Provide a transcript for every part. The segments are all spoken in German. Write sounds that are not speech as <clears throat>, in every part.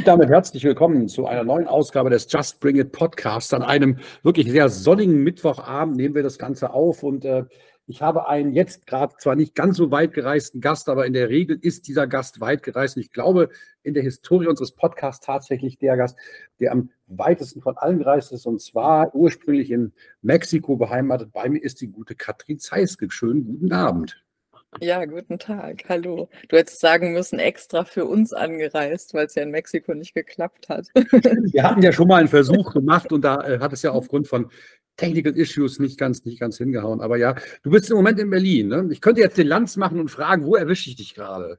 Und damit herzlich willkommen zu einer neuen Ausgabe des Just Bring It Podcasts. An einem wirklich sehr sonnigen Mittwochabend nehmen wir das Ganze auf und äh, ich habe einen jetzt gerade zwar nicht ganz so weit gereisten Gast, aber in der Regel ist dieser Gast weit gereist. Und ich glaube, in der Historie unseres Podcasts tatsächlich der Gast, der am weitesten von allen gereist ist, und zwar ursprünglich in Mexiko beheimatet. Bei mir ist die gute Katrin Zeiske. Schönen guten Abend. Ja, guten Tag. Hallo. Du hättest sagen müssen, extra für uns angereist, weil es ja in Mexiko nicht geklappt hat. <laughs> Wir hatten ja schon mal einen Versuch <laughs> gemacht und da äh, hat es ja aufgrund von Technical Issues nicht ganz, nicht ganz hingehauen. Aber ja, du bist im Moment in Berlin. Ne? Ich könnte jetzt den Lanz machen und fragen, wo erwische ich dich gerade?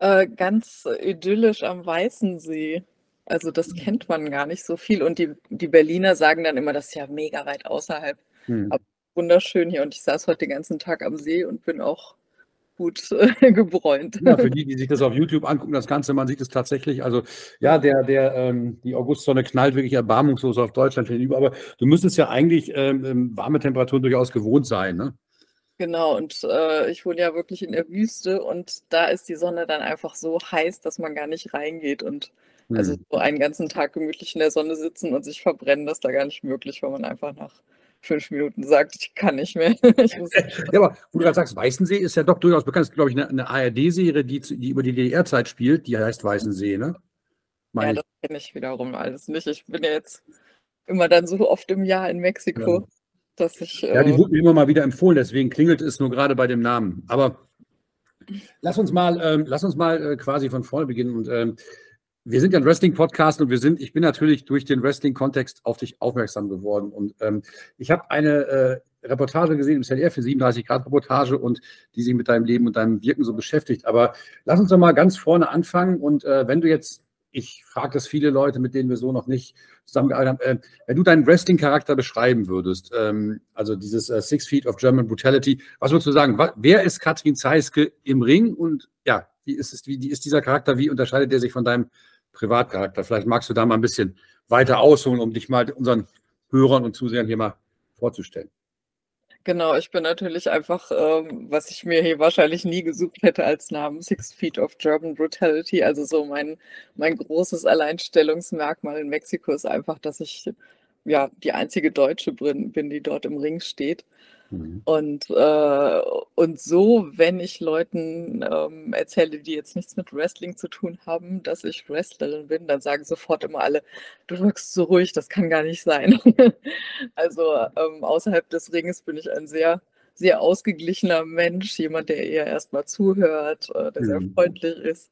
Äh, ganz idyllisch am Weißen See. Also das kennt man gar nicht so viel. Und die, die Berliner sagen dann immer, das ist ja mega weit außerhalb. Hm. Aber wunderschön hier. Und ich saß heute den ganzen Tag am See und bin auch gut äh, <laughs> gebräunt. Ja, für die, die sich das auf YouTube angucken, das Ganze, man sieht es tatsächlich. Also ja, der, der, ähm, die Augustsonne knallt wirklich erbarmungslos auf Deutschland hinüber. Aber du müsstest ja eigentlich ähm, ähm, warme Temperaturen durchaus gewohnt sein, ne? Genau, und äh, ich wohne ja wirklich in der Wüste und da ist die Sonne dann einfach so heiß, dass man gar nicht reingeht. Und hm. also so einen ganzen Tag gemütlich in der Sonne sitzen und sich verbrennen, das ist da gar nicht möglich, weil man einfach nach fünf Minuten sagt, ich kann nicht mehr. <laughs> <laughs> ja, aber wo du gerade sagst, Weißensee ist ja doch durchaus bekannt. Es ist, glaube ich, eine, eine ARD-Serie, die, die, über die DDR-Zeit spielt, die heißt Weißensee, ne? Meine ja, das kenne ich wiederum alles nicht. Ich bin ja jetzt immer dann so oft im Jahr in Mexiko, ja. dass ich. Ja, die äh, wurde mir immer mal wieder empfohlen, deswegen klingelt es nur gerade bei dem Namen. Aber lass uns mal, ähm, lass uns mal äh, quasi von vorne beginnen und ähm, wir sind ja ein Wrestling-Podcast und wir sind, ich bin natürlich durch den Wrestling-Kontext auf dich aufmerksam geworden. Und ähm, ich habe eine äh, Reportage gesehen im ZDF, für 37 Grad Reportage und die sich mit deinem Leben und deinem Wirken so beschäftigt. Aber lass uns doch mal ganz vorne anfangen. Und äh, wenn du jetzt, ich frage das viele Leute, mit denen wir so noch nicht zusammengearbeitet haben, äh, wenn du deinen Wrestling-Charakter beschreiben würdest, ähm, also dieses äh, Six Feet of German Brutality, was würdest du sagen? Wer ist Katrin Zeiske im Ring und ja, wie ist, es, wie ist dieser Charakter, wie unterscheidet er sich von deinem Privatcharakter. Vielleicht magst du da mal ein bisschen weiter ausholen, um dich mal unseren Hörern und Zusehern hier mal vorzustellen. Genau, ich bin natürlich einfach, ähm, was ich mir hier wahrscheinlich nie gesucht hätte als Namen, Six Feet of German Brutality. Also so mein, mein großes Alleinstellungsmerkmal in Mexiko ist einfach, dass ich ja die einzige Deutsche bin, bin die dort im Ring steht. Mhm. Und, äh, und so, wenn ich Leuten ähm, erzähle, die jetzt nichts mit Wrestling zu tun haben, dass ich Wrestlerin bin, dann sagen sofort immer alle, du wirkst so ruhig, das kann gar nicht sein. <laughs> also ähm, außerhalb des Ringes bin ich ein sehr, sehr ausgeglichener Mensch, jemand, der eher erstmal zuhört, äh, der mhm. sehr freundlich ist.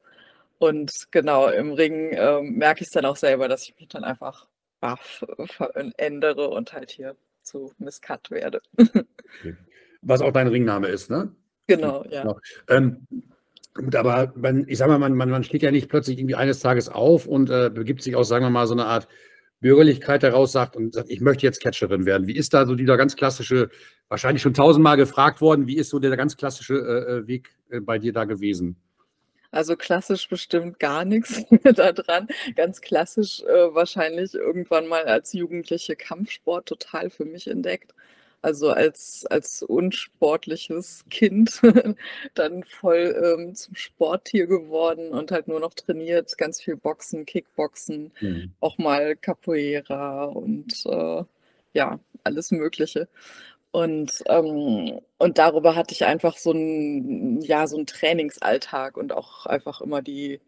Und genau, im Ring äh, merke ich es dann auch selber, dass ich mich dann einfach baff verändere und halt hier zu Miskat werde. okay. Was auch dein Ringname ist, ne? Genau, ja. Genau. Ähm, gut, aber man, ich sag mal, man, man, man steht ja nicht plötzlich irgendwie eines Tages auf und äh, begibt sich aus, sagen wir mal, so eine Art Bürgerlichkeit heraus, sagt und sagt, ich möchte jetzt Catcherin werden. Wie ist da so dieser ganz klassische, wahrscheinlich schon tausendmal gefragt worden, wie ist so der ganz klassische äh, äh Weg äh, bei dir da gewesen? Also klassisch bestimmt gar nichts <laughs> da dran. Ganz klassisch äh, wahrscheinlich irgendwann mal als Jugendliche Kampfsport total für mich entdeckt. Also als, als unsportliches Kind <laughs> dann voll ähm, zum Sporttier geworden und halt nur noch trainiert, ganz viel Boxen, Kickboxen, mhm. auch mal Capoeira und äh, ja, alles Mögliche. Und, ähm, und darüber hatte ich einfach so einen, ja, so Trainingsalltag und auch einfach immer die,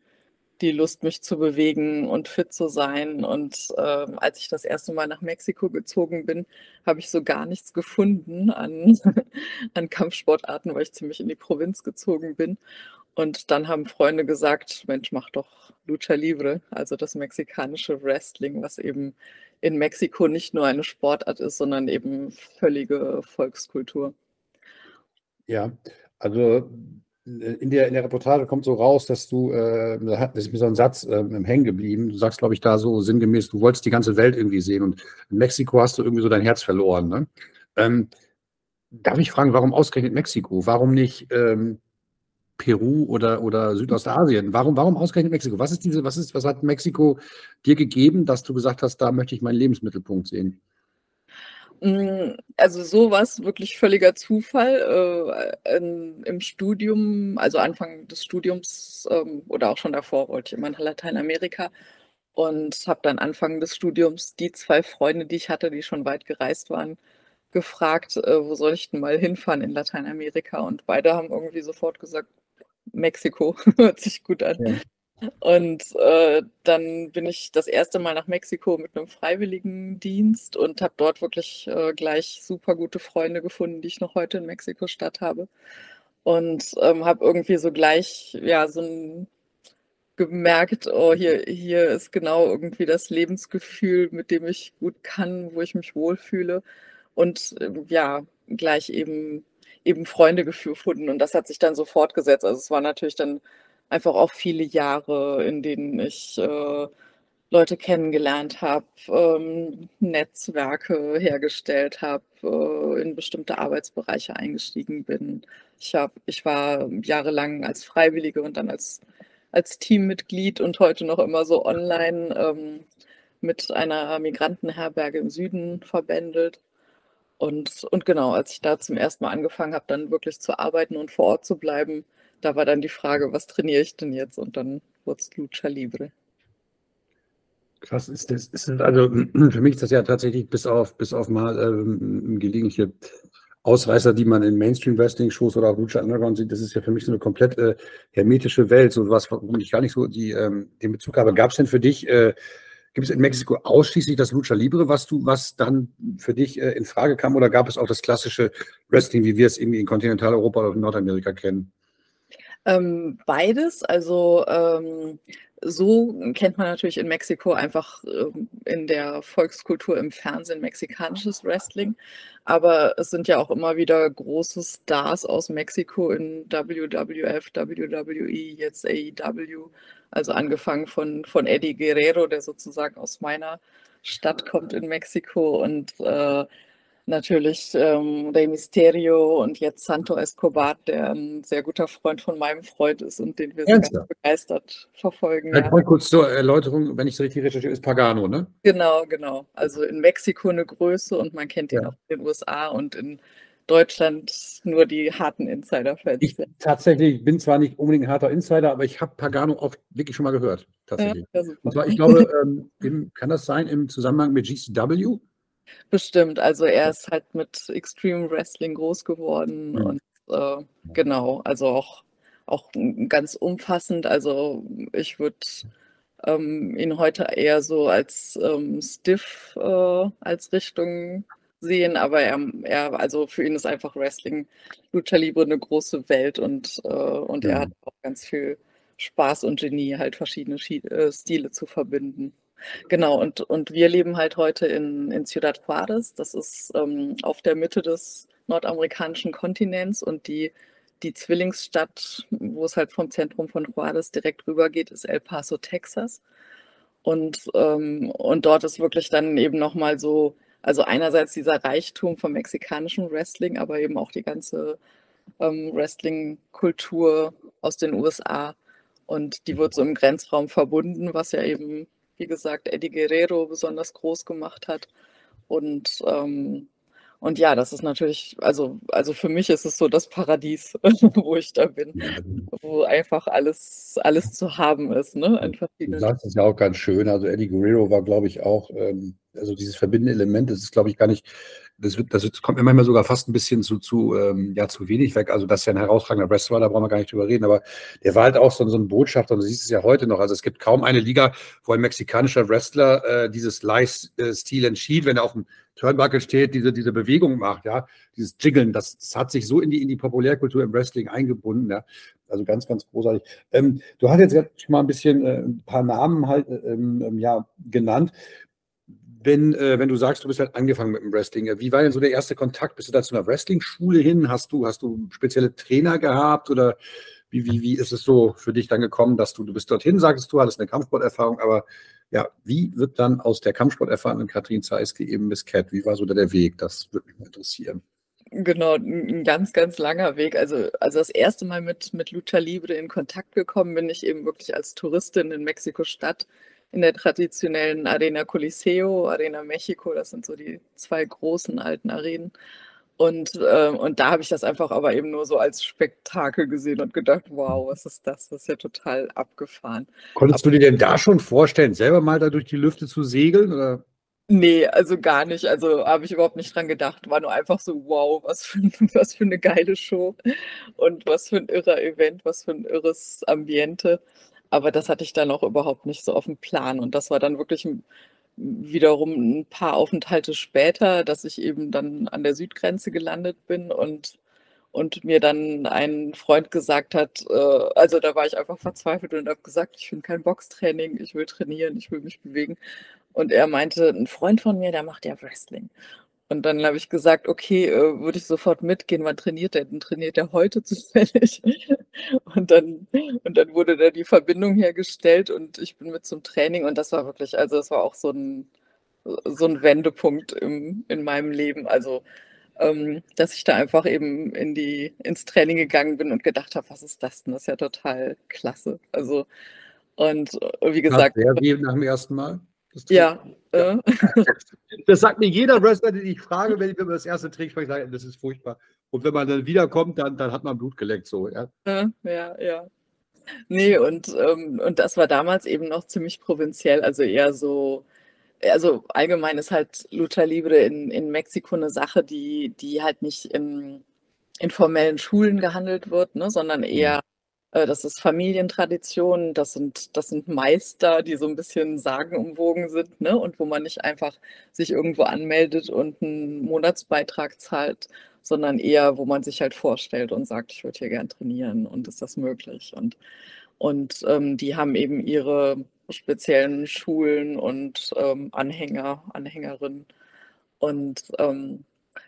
die Lust, mich zu bewegen und fit zu sein. Und ähm, als ich das erste Mal nach Mexiko gezogen bin, habe ich so gar nichts gefunden an, <laughs> an Kampfsportarten, weil ich ziemlich in die Provinz gezogen bin. Und dann haben Freunde gesagt, Mensch, mach doch Lucha Libre, also das mexikanische Wrestling, was eben in Mexiko nicht nur eine Sportart ist, sondern eben völlige Volkskultur. Ja, also äh, in der, in der Reportage kommt so raus, dass du, äh, da ist mir so ein Satz äh, hängen geblieben. Du sagst, glaube ich, da so sinngemäß, du wolltest die ganze Welt irgendwie sehen und in Mexiko hast du irgendwie so dein Herz verloren. Ne? Ähm, darf ich fragen, warum ausgerechnet Mexiko? Warum nicht ähm, Peru oder, oder Südostasien. Warum, warum ausgerechnet Mexiko? Was ist diese, was ist, was hat Mexiko dir gegeben, dass du gesagt hast, da möchte ich meinen Lebensmittelpunkt sehen? Mm, also sowas wirklich völliger Zufall. Äh, in, Im Studium, also Anfang des Studiums ähm, oder auch schon davor, wollte ich immer nach Lateinamerika und habe dann Anfang des Studiums die zwei Freunde, die ich hatte, die schon weit gereist waren, gefragt, äh, wo soll ich denn mal hinfahren in Lateinamerika? Und beide haben irgendwie sofort gesagt, Mexiko, <laughs> hört sich gut an. Ja. Und äh, dann bin ich das erste Mal nach Mexiko mit einem Freiwilligendienst und habe dort wirklich äh, gleich super gute Freunde gefunden, die ich noch heute in Mexiko-Stadt habe. Und ähm, habe irgendwie so gleich, ja, so ein gemerkt, oh, hier, hier ist genau irgendwie das Lebensgefühl, mit dem ich gut kann, wo ich mich wohlfühle. Und ähm, ja, gleich eben, eben Freunde gefunden. Und das hat sich dann so fortgesetzt. Also es war natürlich dann einfach auch viele Jahre, in denen ich äh, Leute kennengelernt habe, ähm, Netzwerke hergestellt habe, äh, in bestimmte Arbeitsbereiche eingestiegen bin. Ich, hab, ich war jahrelang als Freiwillige und dann als, als Teammitglied und heute noch immer so online ähm, mit einer Migrantenherberge im Süden verbändelt. Und, und genau, als ich da zum ersten Mal angefangen habe, dann wirklich zu arbeiten und vor Ort zu bleiben, da war dann die Frage, was trainiere ich denn jetzt? Und dann wurde es Lucha Libre. Krass ist das. Ist also <clears throat> für mich ist das ja tatsächlich bis auf, bis auf mal ähm, gelegentliche Ausreißer, die man in Mainstream-Wrestling-Shows oder auch Lucha Underground sieht, das ist ja für mich so eine komplett äh, hermetische Welt, so was, wo ich gar nicht so die, ähm, den Bezug habe. Gab es denn für dich, äh, gibt es in Mexiko ausschließlich das Lucha Libre, was du, was dann für dich äh, in Frage kam, oder gab es auch das klassische Wrestling, wie wir es irgendwie in Kontinentaleuropa oder in Nordamerika kennen? Ähm, beides. Also ähm, so kennt man natürlich in Mexiko einfach ähm, in der Volkskultur im Fernsehen mexikanisches Wrestling. Aber es sind ja auch immer wieder große Stars aus Mexiko in WWF, WWE, jetzt AEW. Also angefangen von, von Eddie Guerrero, der sozusagen aus meiner Stadt kommt in Mexiko und äh, natürlich ähm, Rey Mysterio und jetzt Santo Escobar, der ein sehr guter Freund von meinem Freund ist und den wir sehr ganz begeistert verfolgen. Ja. Mal kurz zur Erläuterung, wenn ich es richtig recherchiere, ist Pagano, ne? Genau, genau. Also in Mexiko eine Größe und man kennt ihn ja. auch in den USA und in Deutschland nur die harten Insider-Fans. Ich tatsächlich bin zwar nicht unbedingt ein harter Insider, aber ich habe Pagano auch wirklich schon mal gehört. Tatsächlich. Ja, und zwar, ich glaube, ähm, im, kann das sein im Zusammenhang mit GCW? Bestimmt, also er ist halt mit Extreme Wrestling groß geworden mhm. und äh, genau, also auch, auch ganz umfassend. Also ich würde ähm, ihn heute eher so als ähm, Stiff äh, als Richtung sehen, aber er, er, also für ihn ist einfach Wrestling Lucha Libre eine große Welt und, äh, und mhm. er hat auch ganz viel Spaß und Genie, halt verschiedene äh, Stile zu verbinden. Genau, und, und wir leben halt heute in, in Ciudad Juárez. Das ist ähm, auf der Mitte des nordamerikanischen Kontinents und die, die Zwillingsstadt, wo es halt vom Zentrum von Juárez direkt rüber geht, ist El Paso, Texas. Und, ähm, und dort ist wirklich dann eben nochmal so, also einerseits dieser Reichtum vom mexikanischen Wrestling, aber eben auch die ganze ähm, Wrestling-Kultur aus den USA. Und die wird so im Grenzraum verbunden, was ja eben wie gesagt, Eddie Guerrero besonders groß gemacht hat. Und, ähm, und ja, das ist natürlich, also, also für mich ist es so das Paradies, <laughs> wo ich da bin, wo einfach alles, alles zu haben ist. Ne? Einfach das ist ja auch ganz schön. Also Eddie Guerrero war, glaube ich, auch, ähm, also dieses verbindende Element, das ist, glaube ich, gar nicht das, wird, das kommt mir manchmal sogar fast ein bisschen zu, zu, ähm, ja, zu wenig weg. Also, dass er ein herausragender Wrestler da brauchen wir gar nicht drüber reden. Aber der war halt auch so, so ein Botschafter und du siehst es ja heute noch. Also, es gibt kaum eine Liga, wo ein mexikanischer Wrestler äh, dieses Live-Stil entschied, wenn er auf dem Turnbuckle steht, diese, diese Bewegung macht, ja, dieses Jiggeln, das, das hat sich so in die, in die Populärkultur im Wrestling eingebunden, ja. Also ganz, ganz großartig. Ähm, du hast jetzt schon mal ein bisschen äh, ein paar Namen halt äh, ähm, ja, genannt wenn, äh, wenn du sagst, du bist halt angefangen mit dem Wrestling, wie war denn so der erste Kontakt? Bist du da zu einer Wrestling-Schule hin? Hast du, hast du spezielle Trainer gehabt oder wie, wie, wie ist es so für dich dann gekommen, dass du, du bist dorthin, sagst du, hattest eine Kampfsporterfahrung, aber ja, wie wird dann aus der Kampfsporterfahrenen Katrin Zeiske eben bis Cat? Wie war so da der Weg? Das würde mich mal interessieren. Genau, ein ganz, ganz langer Weg. Also, also das erste Mal mit, mit Lucha Libre in Kontakt gekommen bin ich eben wirklich als Touristin in Mexiko-Stadt in der traditionellen Arena Coliseo, Arena Mexico, das sind so die zwei großen alten Arenen. Und, äh, und da habe ich das einfach aber eben nur so als Spektakel gesehen und gedacht, wow, was ist das? Das ist ja total abgefahren. Konntest aber, du dir denn da schon vorstellen, selber mal da durch die Lüfte zu segeln? Oder? Nee, also gar nicht. Also habe ich überhaupt nicht dran gedacht. War nur einfach so, wow, was für, <laughs> was für eine geile Show und was für ein irrer Event, was für ein irres Ambiente. Aber das hatte ich dann auch überhaupt nicht so auf dem Plan. Und das war dann wirklich wiederum ein paar Aufenthalte später, dass ich eben dann an der Südgrenze gelandet bin und, und mir dann ein Freund gesagt hat, äh, also da war ich einfach verzweifelt und habe gesagt, ich will kein Boxtraining, ich will trainieren, ich will mich bewegen. Und er meinte, ein Freund von mir, der macht ja Wrestling. Und dann habe ich gesagt, okay, äh, würde ich sofort mitgehen, wann trainiert er? Dann trainiert er heute <laughs> zufällig. Und dann, und dann wurde da die Verbindung hergestellt und ich bin mit zum Training und das war wirklich, also es war auch so ein, so ein Wendepunkt im, in meinem Leben. Also, ähm, dass ich da einfach eben in die, ins Training gegangen bin und gedacht habe, was ist das denn? Das ist ja total klasse. Also, und äh, wie gesagt. Sehr wie nach dem ersten Mal? Ja. ja. <laughs> Das sagt mir jeder Wrestler, den ich frage, wenn ich über das erste Trick spreche, sage, das ist furchtbar. Und wenn man dann wiederkommt, dann, dann hat man Blut geleckt, so, ja. Ja, ja. ja. Nee, und, ähm, und das war damals eben noch ziemlich provinziell, also eher so, also allgemein ist halt Lucha Libre in, in Mexiko eine Sache, die, die halt nicht in, in formellen Schulen gehandelt wird, ne, sondern eher äh, das ist Familientradition, das sind, das sind Meister, die so ein bisschen sagenumwogen sind, ne? Und wo man nicht einfach sich irgendwo anmeldet und einen Monatsbeitrag zahlt, sondern eher, wo man sich halt vorstellt und sagt, ich würde hier gern trainieren und ist das möglich? Und, und ähm, die haben eben ihre speziellen Schulen und ähm, Anhänger, Anhängerinnen. Und ähm,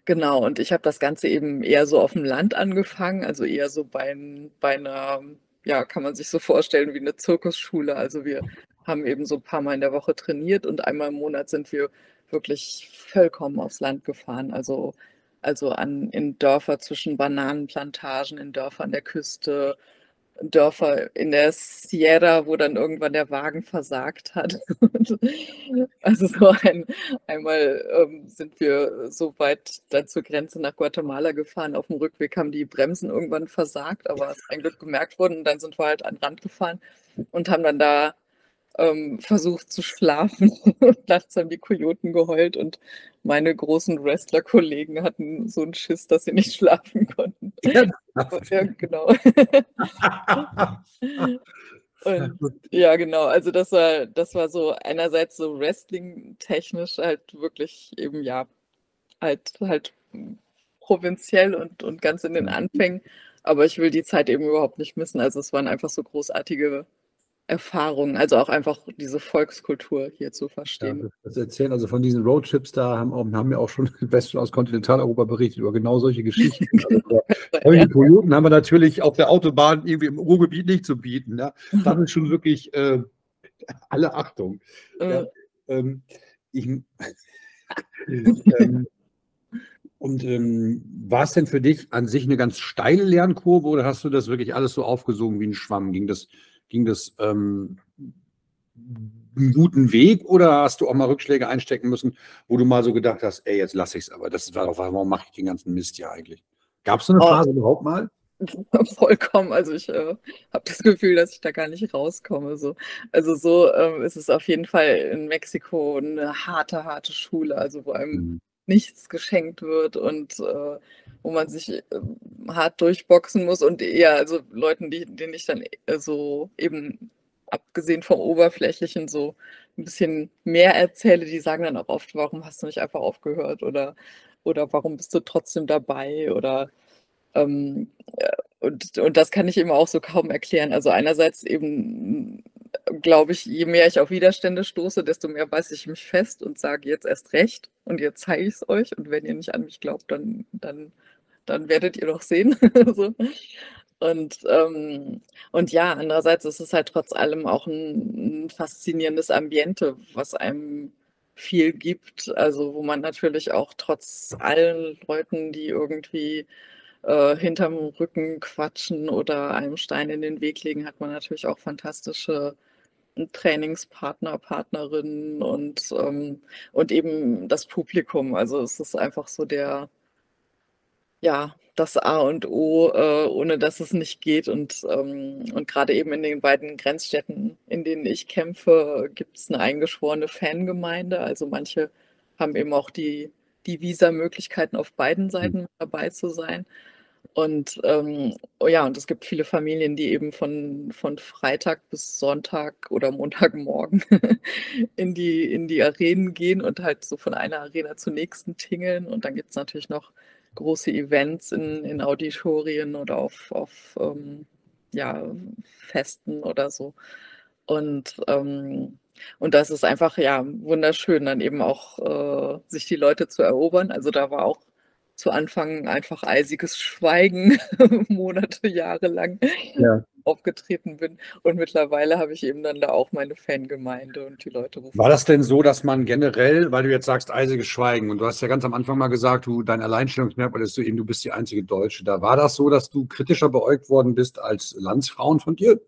Genau, und ich habe das Ganze eben eher so auf dem Land angefangen, also eher so bei, bei einer, ja, kann man sich so vorstellen wie eine Zirkusschule. Also wir haben eben so ein paar Mal in der Woche trainiert und einmal im Monat sind wir wirklich vollkommen aufs Land gefahren. Also, also an, in Dörfer zwischen Bananenplantagen, in Dörfer an der Küste, Dörfer in der Sierra, wo dann irgendwann der Wagen versagt hat. <laughs> also so ein, einmal ähm, sind wir so weit dann zur Grenze nach Guatemala gefahren. Auf dem Rückweg haben die Bremsen irgendwann versagt, aber es ist ein Glück gemerkt worden. Und dann sind wir halt an den Rand gefahren und haben dann da ähm, versucht zu schlafen. <laughs> Nachts haben die Kojoten geheult und meine großen Wrestler-Kollegen hatten so einen Schiss, dass sie nicht <laughs> schlafen konnten. Ja, <laughs> ja genau. und, ja, genau. Also das war, das war so einerseits so Wrestling-technisch halt wirklich eben ja halt halt provinziell und, und ganz in den. Anfängen. Aber ich will die Zeit eben überhaupt nicht missen. Also es waren einfach so großartige Erfahrungen, also auch einfach diese Volkskultur hier zu verstehen. Ja, das erzählen also von diesen Roadtrips da haben, auch, haben wir auch schon Westen aus Kontinentaleuropa berichtet über genau solche Geschichten. <laughs> also, ja. Kojoten haben wir natürlich auf der Autobahn irgendwie im Ruhrgebiet nicht zu bieten. Ne? Das ist schon wirklich äh, <laughs> alle Achtung. Mhm. Ja, ähm, ich, <laughs> ähm, und ähm, war es denn für dich an sich eine ganz steile Lernkurve oder hast du das wirklich alles so aufgesogen wie ein Schwamm? Ging das Ging das ähm, einen guten Weg oder hast du auch mal Rückschläge einstecken müssen, wo du mal so gedacht hast, ey, jetzt lasse ich es aber. Das war doch, warum mache ich den ganzen Mist hier eigentlich? Gab es so eine oh. Phase überhaupt mal? <laughs> Vollkommen. Also ich äh, habe das Gefühl, dass ich da gar nicht rauskomme. So. Also so ähm, ist es auf jeden Fall in Mexiko eine harte, harte Schule, also wo einem mhm. Nichts geschenkt wird und äh, wo man sich äh, hart durchboxen muss und eher, also Leuten, die, denen ich dann äh, so eben abgesehen vom Oberflächlichen so ein bisschen mehr erzähle, die sagen dann auch oft, warum hast du nicht einfach aufgehört oder, oder warum bist du trotzdem dabei oder ähm, äh, und, und das kann ich eben auch so kaum erklären. Also einerseits eben glaube ich, je mehr ich auf Widerstände stoße, desto mehr beiße ich mich fest und sage jetzt erst recht und jetzt zeige ich es euch. Und wenn ihr nicht an mich glaubt, dann, dann dann werdet ihr doch sehen. <laughs> so. Und, ähm, und ja, andererseits ist es halt trotz allem auch ein, ein, faszinierendes Ambiente, was einem viel gibt. Also wo man natürlich auch trotz allen Leuten, die irgendwie äh, hinterm Rücken quatschen oder einem Stein in den Weg legen, hat man natürlich auch fantastische Trainingspartner, Partnerinnen und, ähm, und eben das Publikum. Also es ist einfach so der, ja, das A und O, äh, ohne dass es nicht geht. Und, ähm, und gerade eben in den beiden Grenzstädten, in denen ich kämpfe, gibt es eine eingeschworene Fangemeinde. Also manche haben eben auch die, die Visa-Möglichkeiten auf beiden hm. Seiten dabei zu sein. Und ähm, oh ja, und es gibt viele Familien, die eben von, von Freitag bis Sonntag oder Montagmorgen <laughs> in die, in die Arenen gehen und halt so von einer Arena zur nächsten tingeln. Und dann gibt es natürlich noch große Events in, in Auditorien oder auf, auf ähm, ja, Festen oder so. Und, ähm, und das ist einfach ja wunderschön, dann eben auch äh, sich die Leute zu erobern. Also da war auch zu Anfang einfach eisiges Schweigen, <laughs> Monate, Jahre lang ja. aufgetreten bin. Und mittlerweile habe ich eben dann da auch meine Fangemeinde und die Leute rufen. War das denn so, dass man generell, weil du jetzt sagst, eisiges Schweigen, und du hast ja ganz am Anfang mal gesagt, du, dein Alleinstellungsmerkmal ist so eben, du bist die einzige Deutsche. Da war das so, dass du kritischer beäugt worden bist als Landsfrauen von dir?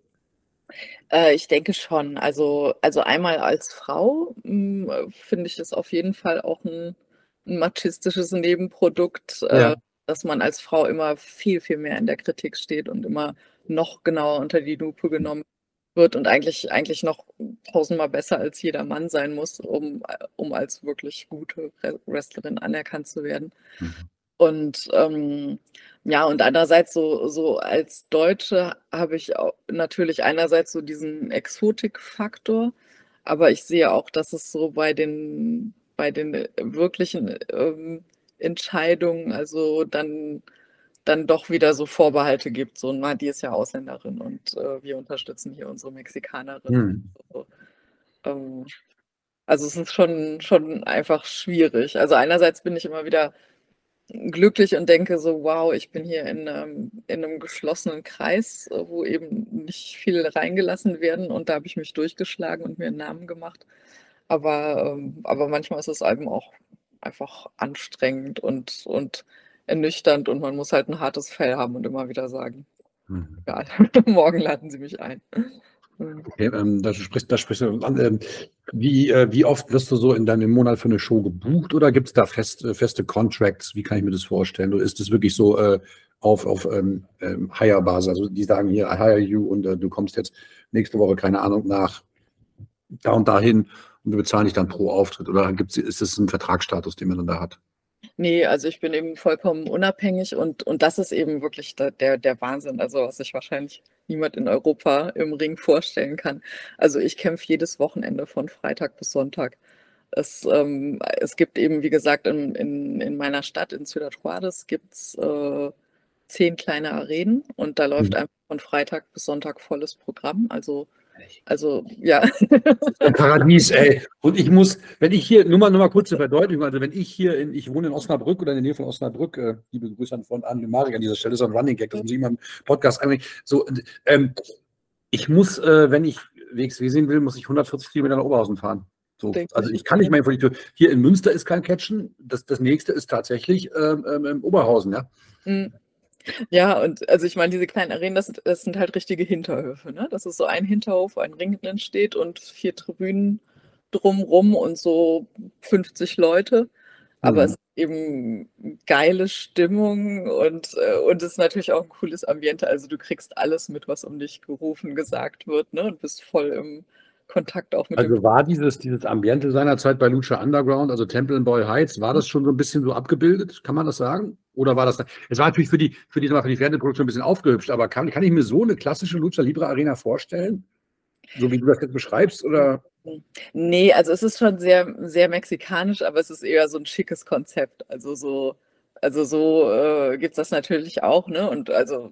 Äh, ich denke schon. Also, also einmal als Frau hm, finde ich das auf jeden Fall auch ein ein machistisches Nebenprodukt, äh, ja. äh, dass man als Frau immer viel, viel mehr in der Kritik steht und immer noch genauer unter die Lupe genommen wird und eigentlich, eigentlich noch tausendmal besser als jeder Mann sein muss, um, um als wirklich gute Wrestlerin anerkannt zu werden. Mhm. Und ähm, ja, und andererseits so, so als Deutsche habe ich natürlich einerseits so diesen Exotik-Faktor, aber ich sehe auch, dass es so bei den bei den äh, wirklichen ähm, Entscheidungen, also dann, dann doch wieder so Vorbehalte gibt. So, na, die ist ja Ausländerin und äh, wir unterstützen hier unsere Mexikanerin. Hm. So, ähm, also es ist schon, schon einfach schwierig. Also einerseits bin ich immer wieder glücklich und denke so, wow, ich bin hier in einem, in einem geschlossenen Kreis, wo eben nicht viel reingelassen werden und da habe ich mich durchgeschlagen und mir einen Namen gemacht. Aber, ähm, aber manchmal ist es eben auch einfach anstrengend und, und ernüchternd und man muss halt ein hartes Fell haben und immer wieder sagen, mhm. egal, <laughs> morgen laden Sie mich ein. Okay, ähm, da, sprichst, da sprichst du an. Ähm, wie, äh, wie oft wirst du so in deinem Monat für eine Show gebucht oder gibt es da fest, äh, feste Contracts? Wie kann ich mir das vorstellen? Oder ist es wirklich so äh, auf, auf ähm, ähm, Hire-Basis? Also die sagen hier, I hire you und äh, du kommst jetzt nächste Woche, keine Ahnung, nach da und dahin und wir bezahlen dich dann pro Auftritt? Oder gibt's, ist es ein Vertragsstatus, den man dann da hat? Nee, also ich bin eben vollkommen unabhängig und, und das ist eben wirklich der, der, der Wahnsinn, also was sich wahrscheinlich niemand in Europa im Ring vorstellen kann. Also ich kämpfe jedes Wochenende von Freitag bis Sonntag. Es, ähm, es gibt eben, wie gesagt, in, in, in meiner Stadt, in Ciudad Juarez, gibt es äh, zehn kleine Arenen und da läuft mhm. einfach von Freitag bis Sonntag volles Programm. Also also, ja. Ein Paradies, ey. Und ich muss, wenn ich hier, nur mal, nur mal kurze Verdeutlichung, also wenn ich hier, in, ich wohne in Osnabrück oder in der Nähe von Osnabrück, äh, liebe Grüße an, von, an Marek an dieser Stelle, ist ein Running Gag, das muss ich immer im Podcast einbringen. So, ähm, ich muss, äh, wenn ich WXW sehen will, muss ich 140 Kilometer nach Oberhausen fahren. So, also ich kann nicht mehr vor die Tür. Hier in Münster ist kein Catchen. Das, das nächste ist tatsächlich ähm, ähm, Oberhausen, ja. Mhm. Ja, und also ich meine, diese kleinen Arenen, das, das sind halt richtige Hinterhöfe. Ne? Das ist so ein Hinterhof, wo ein Ring entsteht und vier Tribünen drumrum und so 50 Leute. Aber mhm. es ist eben geile Stimmung und, äh, und es ist natürlich auch ein cooles Ambiente. Also du kriegst alles mit, was um dich gerufen, gesagt wird, ne? Und bist voll im, Kontakt auch mit Also war dieses, dieses Ambiente seinerzeit bei Lucha Underground, also Temple in Boy Heights, war das schon so ein bisschen so abgebildet? Kann man das sagen? Oder war das, es war natürlich für die, für die, für die Fernsehproduktion ein bisschen aufgehübscht, aber kann, kann ich mir so eine klassische Lucha Libre Arena vorstellen? So wie du das jetzt beschreibst, oder? Nee, also es ist schon sehr, sehr mexikanisch, aber es ist eher so ein schickes Konzept. Also so, also so äh, gibt es das natürlich auch, ne? Und also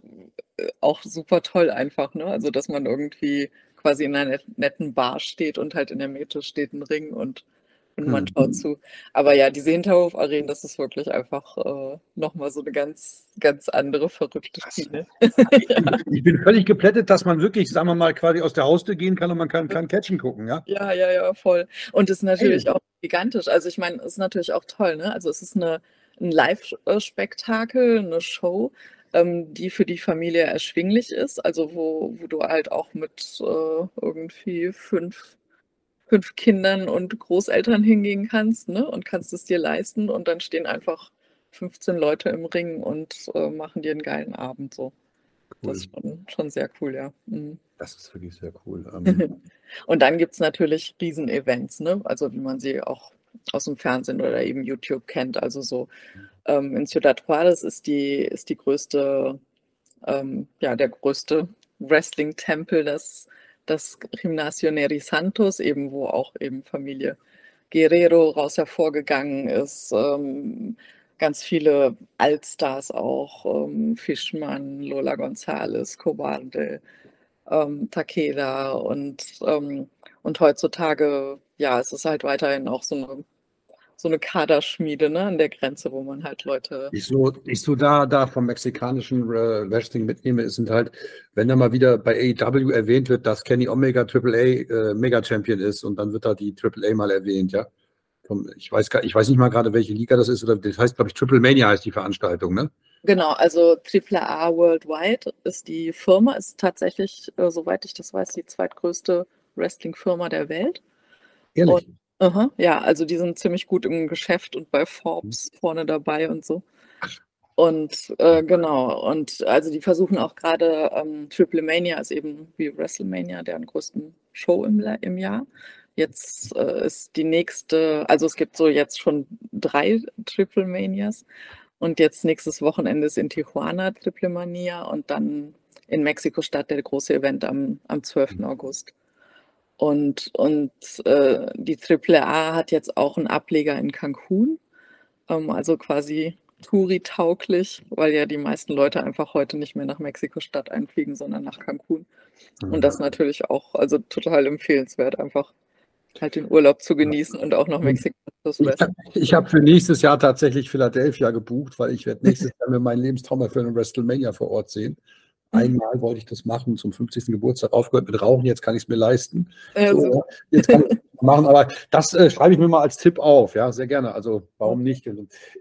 äh, auch super toll einfach, ne? Also dass man irgendwie quasi in einer netten Bar steht und halt in der Mitte steht ein Ring und, und man hm. schaut zu. Aber ja, diese Hinterhof-Arenen, das ist wirklich einfach äh, nochmal so eine ganz, ganz andere verrückte Schiene. ja. <laughs> Ich bin völlig geplättet, dass man wirklich, sagen wir mal, quasi aus der Haustür gehen kann und man kann, kann Catchen gucken, ja? Ja, ja, ja, voll. Und es ist natürlich hey. auch gigantisch. Also ich meine, es ist natürlich auch toll, ne? Also es ist eine, ein Live-Spektakel, eine Show ähm, die für die Familie erschwinglich ist, also wo, wo du halt auch mit äh, irgendwie fünf, fünf Kindern und Großeltern hingehen kannst ne? und kannst es dir leisten und dann stehen einfach 15 Leute im Ring und äh, machen dir einen geilen Abend so. Cool. Das ist schon, schon, sehr cool, ja. Mhm. Das ist wirklich sehr cool. Ähm. <laughs> und dann gibt es natürlich Riesenevents, ne? Also wie man sie auch aus dem Fernsehen oder eben YouTube kennt. Also so ähm, in Ciudad Juarez ist die, ist die größte, ähm, ja, der größte Wrestling-Tempel, das, das Gimnasio Neri Santos, eben wo auch eben Familie Guerrero raus hervorgegangen ist. Ähm, ganz viele Altstars auch, ähm, Fischmann, Lola González, Cobarde, ähm, Takeda und, ähm, und heutzutage, ja, es ist halt weiterhin auch so eine, so eine Kaderschmiede ne, an der Grenze, wo man halt Leute. Ich so, ich so da, da vom mexikanischen äh, Wrestling mitnehme, ist sind halt, wenn da mal wieder bei AEW erwähnt wird, dass Kenny Omega AAA äh, Mega Champion ist und dann wird da die AAA mal erwähnt, ja. Ich weiß, gar, ich weiß nicht mal gerade, welche Liga das ist, oder das heißt, glaube ich, Triple Mania heißt die Veranstaltung, ne? Genau, also AAA Worldwide ist die Firma, ist tatsächlich, äh, soweit ich das weiß, die zweitgrößte Wrestling-Firma der Welt. Ehrlich? Und, uh ja, also die sind ziemlich gut im Geschäft und bei Forbes mhm. vorne dabei und so. Und äh, genau, und also die versuchen auch gerade, ähm, Triple Mania ist eben wie WrestleMania deren größten Show im, im Jahr. Jetzt äh, ist die nächste, also es gibt so jetzt schon drei Triple Manias und jetzt nächstes Wochenende ist in Tijuana Triple Mania und dann in Mexiko-Stadt der große Event am, am 12. Mhm. August. Und, und äh, die AAA hat jetzt auch einen Ableger in Cancun, ähm, also quasi Touri-tauglich, weil ja die meisten Leute einfach heute nicht mehr nach Mexiko-Stadt einfliegen, sondern nach Cancun. Mhm. Und das natürlich auch, also total empfehlenswert, einfach halt den Urlaub zu genießen und auch nach Mexiko zu Ich, ich habe für nächstes Jahr tatsächlich Philadelphia gebucht, weil ich werde nächstes <laughs> Jahr mir meinen Lebenstraum für einen WrestleMania vor Ort sehen. Mhm. Einmal wollte ich das machen, zum 50. Geburtstag aufgehört mit Rauchen, jetzt kann ich es mir leisten. Ja, so, jetzt kann ich <laughs> machen, aber das äh, schreibe ich mir mal als Tipp auf, ja, sehr gerne. Also warum nicht?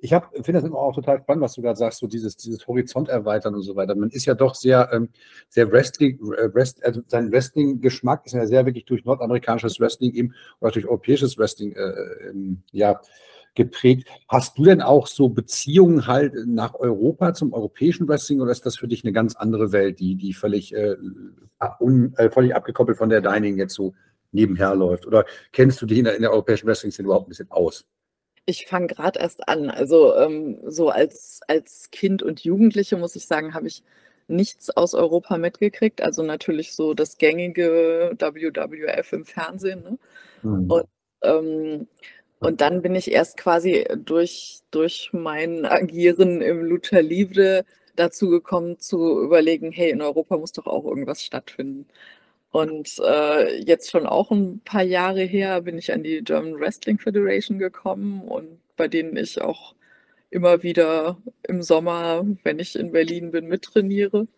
Ich finde das immer auch total spannend, was du gerade sagst, so dieses, dieses Horizont erweitern und so weiter. Man ist ja doch sehr, ähm, sehr Wrestling, äh, also sein Wrestling-Geschmack ist ja sehr wirklich durch nordamerikanisches Wrestling eben oder durch europäisches Wrestling äh, ähm, ja, geprägt. Hast du denn auch so Beziehungen halt nach Europa zum europäischen Wrestling oder ist das für dich eine ganz andere Welt, die, die völlig, äh, un, äh, völlig abgekoppelt von der Dining jetzt so nebenher läuft? Oder kennst du dich in der, in der europäischen Wrestling-Szene überhaupt ein bisschen aus? Ich fange gerade erst an. Also ähm, so als, als Kind und Jugendliche muss ich sagen, habe ich nichts aus Europa mitgekriegt. Also natürlich so das gängige WWF im Fernsehen. Ne? Mhm. Und, ähm, und dann bin ich erst quasi durch, durch mein Agieren im Lucha Livre dazu gekommen zu überlegen, hey, in Europa muss doch auch irgendwas stattfinden. Und äh, jetzt schon auch ein paar Jahre her bin ich an die German Wrestling Federation gekommen und bei denen ich auch immer wieder im Sommer, wenn ich in Berlin bin, mittrainiere.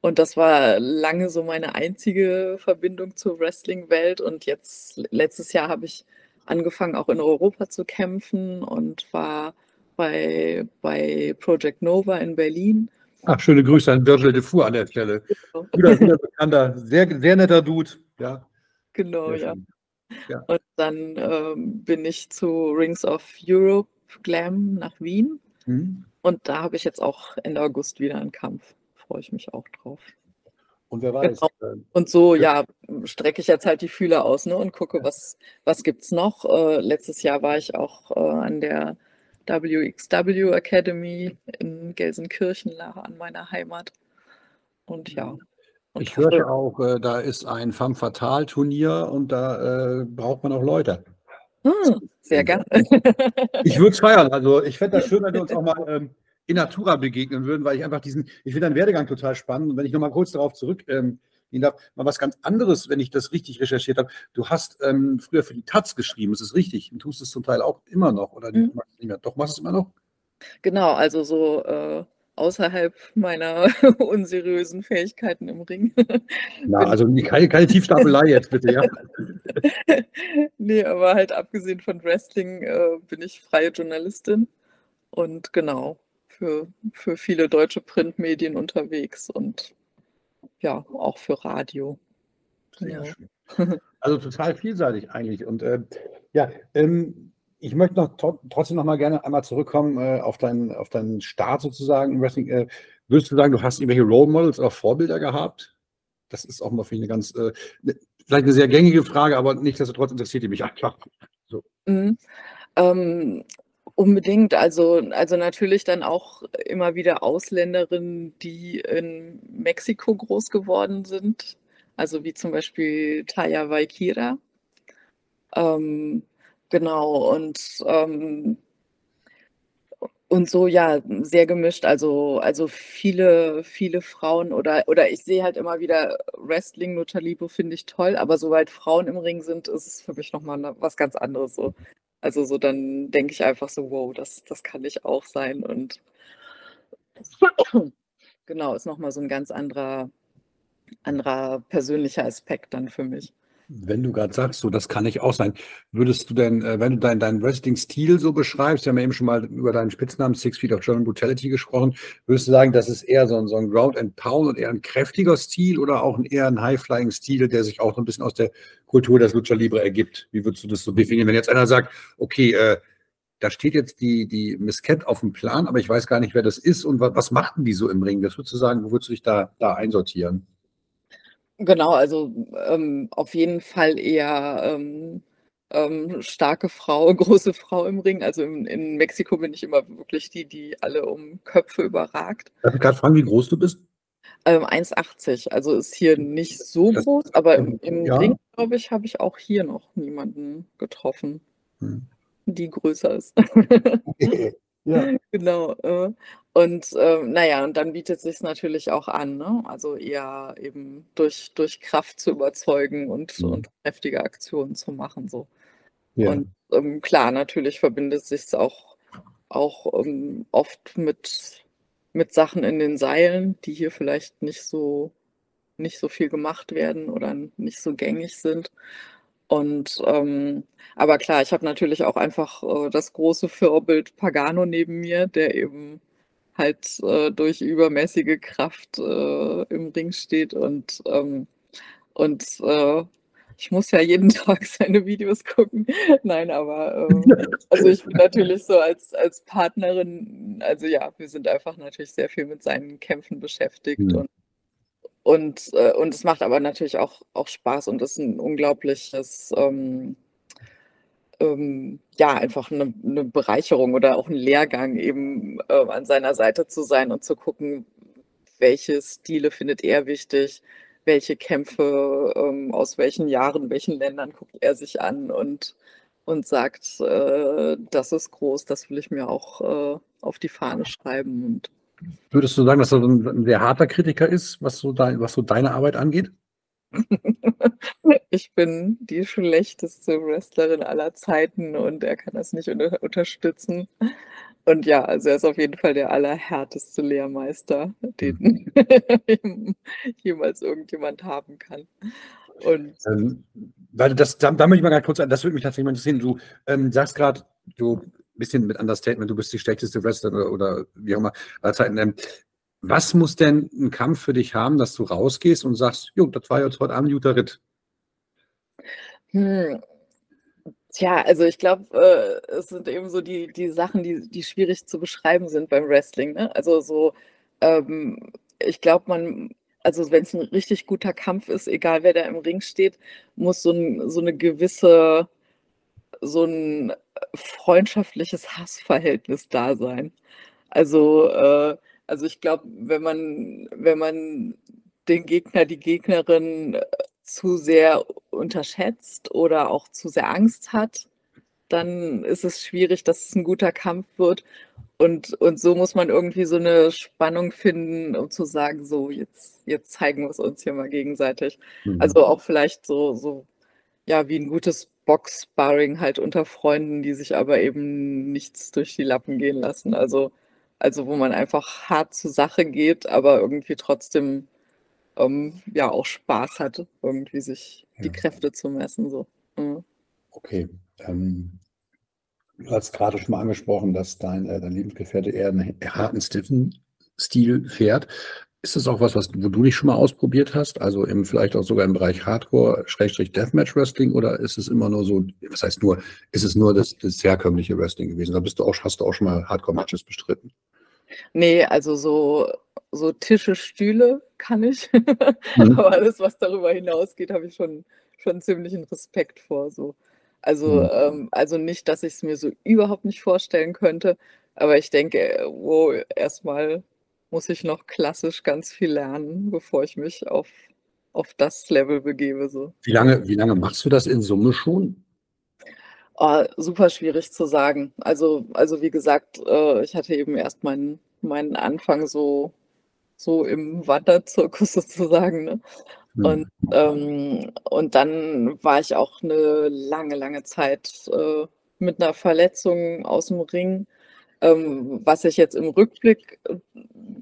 Und das war lange so meine einzige Verbindung zur Wrestling-Welt. Und jetzt, letztes Jahr habe ich angefangen, auch in Europa zu kämpfen und war bei, bei Project Nova in Berlin Ach, schöne Grüße an Virgil de Four an der Stelle. Genau. Guter, guter bekannter, sehr, sehr netter Dude. Ja. Genau, ja. ja. Und dann ähm, bin ich zu Rings of Europe Glam nach Wien. Mhm. Und da habe ich jetzt auch Ende August wieder einen Kampf. Freue ich mich auch drauf. Und wer weiß. Genau. Ähm, und so, ja, strecke ich jetzt halt die Fühler aus ne, und gucke, was, was gibt es noch. Äh, letztes Jahr war ich auch äh, an der WXW Academy in Gelsenkirchen an meiner Heimat. Und ja. Und ich hörte auch, äh, da ist ein Femme Fatale Turnier und da äh, braucht man auch Leute. Hm, sehr gerne. ich würde es feiern. Also ich fände das schön, wenn wir uns <laughs> auch mal ähm, in Natura begegnen würden, weil ich einfach diesen, ich finde deinen Werdegang total spannend. Und wenn ich nochmal kurz darauf zurück ähm, gehen darf, mal was ganz anderes, wenn ich das richtig recherchiert habe. Du hast ähm, früher für die Taz geschrieben, ist es richtig? Und tust es zum Teil auch immer noch oder mhm. nicht mehr? Doch, machst du es immer noch? Genau, also so äh, außerhalb meiner <laughs> unseriösen Fähigkeiten im Ring. <laughs> Na, also keine, keine Tiefstapelei jetzt bitte, ja. <laughs> nee, aber halt abgesehen von Wrestling äh, bin ich freie Journalistin und genau, für, für viele deutsche Printmedien unterwegs und ja, auch für Radio. Sehr ja. schön. Also total vielseitig eigentlich. Und äh, ja, ähm, ich möchte noch trotzdem noch mal gerne einmal zurückkommen äh, auf, deinen, auf deinen Start sozusagen im Wrestling. Äh, würdest du sagen, du hast irgendwelche Role Models oder Vorbilder gehabt? Das ist auch mal für eine ganz, äh, ne, vielleicht eine sehr gängige Frage, aber nichtsdestotrotz interessiert die mich einfach. So. Mhm. Ähm, unbedingt. Also, also natürlich dann auch immer wieder Ausländerinnen, die in Mexiko groß geworden sind. Also wie zum Beispiel Taya Waikira. Ähm, genau, und ähm, und so, ja, sehr gemischt. Also, also viele, viele Frauen oder, oder ich sehe halt immer wieder Wrestling, Lucha Libre finde ich toll, aber sobald Frauen im Ring sind, ist es für mich nochmal ne, was ganz anderes. So. Also so dann denke ich einfach so, wow, das, das kann ich auch sein. Und genau, ist nochmal so ein ganz anderer, anderer persönlicher Aspekt dann für mich. Wenn du gerade sagst, so das kann ich auch sein, würdest du denn, äh, wenn du deinen dein Wrestling-Stil so beschreibst, wir haben ja eben schon mal über deinen Spitznamen Six Feet of German Brutality gesprochen, würdest du sagen, das ist eher so ein, so ein Ground and Pound und eher ein kräftiger Stil oder auch ein, eher ein High-Flying-Stil, der sich auch so ein bisschen aus der Kultur des Lucha Libre ergibt? Wie würdest du das so definieren? Wenn jetzt einer sagt, okay, äh, da steht jetzt die, die Miss Cat auf dem Plan, aber ich weiß gar nicht, wer das ist und was, was machten die so im Ring? Das würdest du sagen, wo würdest du dich da, da einsortieren? Genau, also ähm, auf jeden Fall eher ähm, ähm, starke Frau, <laughs> große Frau im Ring. Also in, in, Mexiko bin ich immer wirklich die, die alle um Köpfe überragt. Darf ich gerade fragen, wie groß du bist? Ähm, 1,80. Also ist hier nicht so das, groß, aber im, im ja. Ring, glaube ich, habe ich auch hier noch niemanden getroffen, hm. die größer ist. <laughs> ja. <laughs> Genau. Äh, und äh, naja, und dann bietet sich natürlich auch an, ne? also eher eben durch, durch Kraft zu überzeugen und, mhm. und kräftige Aktionen zu machen. So. Ja. Und ähm, klar, natürlich verbindet sich es auch, auch ähm, oft mit, mit Sachen in den Seilen, die hier vielleicht nicht so, nicht so viel gemacht werden oder nicht so gängig sind. Und ähm, aber klar, ich habe natürlich auch einfach äh, das große Vorbild Pagano neben mir, der eben halt äh, durch übermäßige Kraft äh, im Ring steht und, ähm, und äh, ich muss ja jeden <laughs> Tag seine Videos gucken. Nein, aber ähm, also ich bin natürlich so als, als Partnerin, also ja, wir sind einfach natürlich sehr viel mit seinen Kämpfen beschäftigt mhm. und und, äh, und es macht aber natürlich auch, auch Spaß und ist ein unglaubliches ähm, ähm, ja, einfach eine, eine, Bereicherung oder auch ein Lehrgang, eben äh, an seiner Seite zu sein und zu gucken, welche Stile findet er wichtig, welche Kämpfe ähm, aus welchen Jahren, welchen Ländern guckt er sich an und, und sagt, äh, das ist groß, das will ich mir auch äh, auf die Fahne schreiben. Und Würdest du sagen, dass er ein, sehr harter Kritiker ist, was so, dein, was so deine Arbeit angeht? <laughs> Ich bin die schlechteste Wrestlerin aller Zeiten und er kann das nicht unter unterstützen. Und ja, also er ist auf jeden Fall der allerhärteste Lehrmeister, den mhm. <laughs> jemals irgendjemand haben kann. Und ähm, weil das, da, da möchte ich mal ganz kurz, das würde mich tatsächlich mal interessieren. Du ähm, sagst gerade, du bisschen mit Understatement, du bist die schlechteste Wrestlerin oder, oder wie auch immer aller Zeiten. Ähm, was muss denn ein Kampf für dich haben, dass du rausgehst und sagst, jo, das war jetzt heute Abend guter Ritt? Hm. Tja, also ich glaube, äh, es sind eben so die, die Sachen, die, die schwierig zu beschreiben sind beim Wrestling. Ne? Also so, ähm, ich glaube, man, also wenn es ein richtig guter Kampf ist, egal wer da im Ring steht, muss so, ein, so eine gewisse, so ein freundschaftliches Hassverhältnis da sein. Also äh, also ich glaube, wenn man, wenn man den Gegner, die Gegnerin äh, zu sehr unterschätzt oder auch zu sehr Angst hat, dann ist es schwierig, dass es ein guter Kampf wird. Und, und so muss man irgendwie so eine Spannung finden, um zu sagen, so, jetzt, jetzt zeigen wir es uns hier mal gegenseitig. Mhm. Also auch vielleicht so, so, ja, wie ein gutes Box-Sparring halt unter Freunden, die sich aber eben nichts durch die Lappen gehen lassen. Also also wo man einfach hart zur Sache geht, aber irgendwie trotzdem ähm, ja auch Spaß hat, irgendwie sich die Kräfte zu messen. So. Mhm. Okay. Ähm, Du hast gerade schon mal angesprochen, dass dein, äh, dein Lebensgefährte eher einen harten, stiffen Stil fährt. Ist das auch was, was wo du nicht schon mal ausprobiert hast? Also im, vielleicht auch sogar im Bereich Hardcore, Schrägstrich Deathmatch Wrestling oder ist es immer nur so, was heißt nur, ist es nur das, das herkömmliche Wrestling gewesen? Da bist du auch, hast du auch schon mal Hardcore-Matches bestritten? Nee, also so, so Tische, Stühle kann ich. Mhm. <laughs> Aber alles, was darüber hinausgeht, habe ich schon, schon ziemlichen Respekt vor. So. Also, mhm. ähm, also nicht, dass ich es mir so überhaupt nicht vorstellen könnte, aber ich denke, wo erstmal muss ich noch klassisch ganz viel lernen, bevor ich mich auf, auf das Level begebe. So. Wie, lange, wie lange machst du das in Summe schon? Oh, super schwierig zu sagen. Also, also wie gesagt, äh, ich hatte eben erst meinen, meinen Anfang so, so im Wanderzirkus <laughs> sozusagen. Ne? Mhm. Und, ähm, und dann war ich auch eine lange, lange Zeit äh, mit einer Verletzung aus dem Ring, ähm, was ich jetzt im Rückblick äh,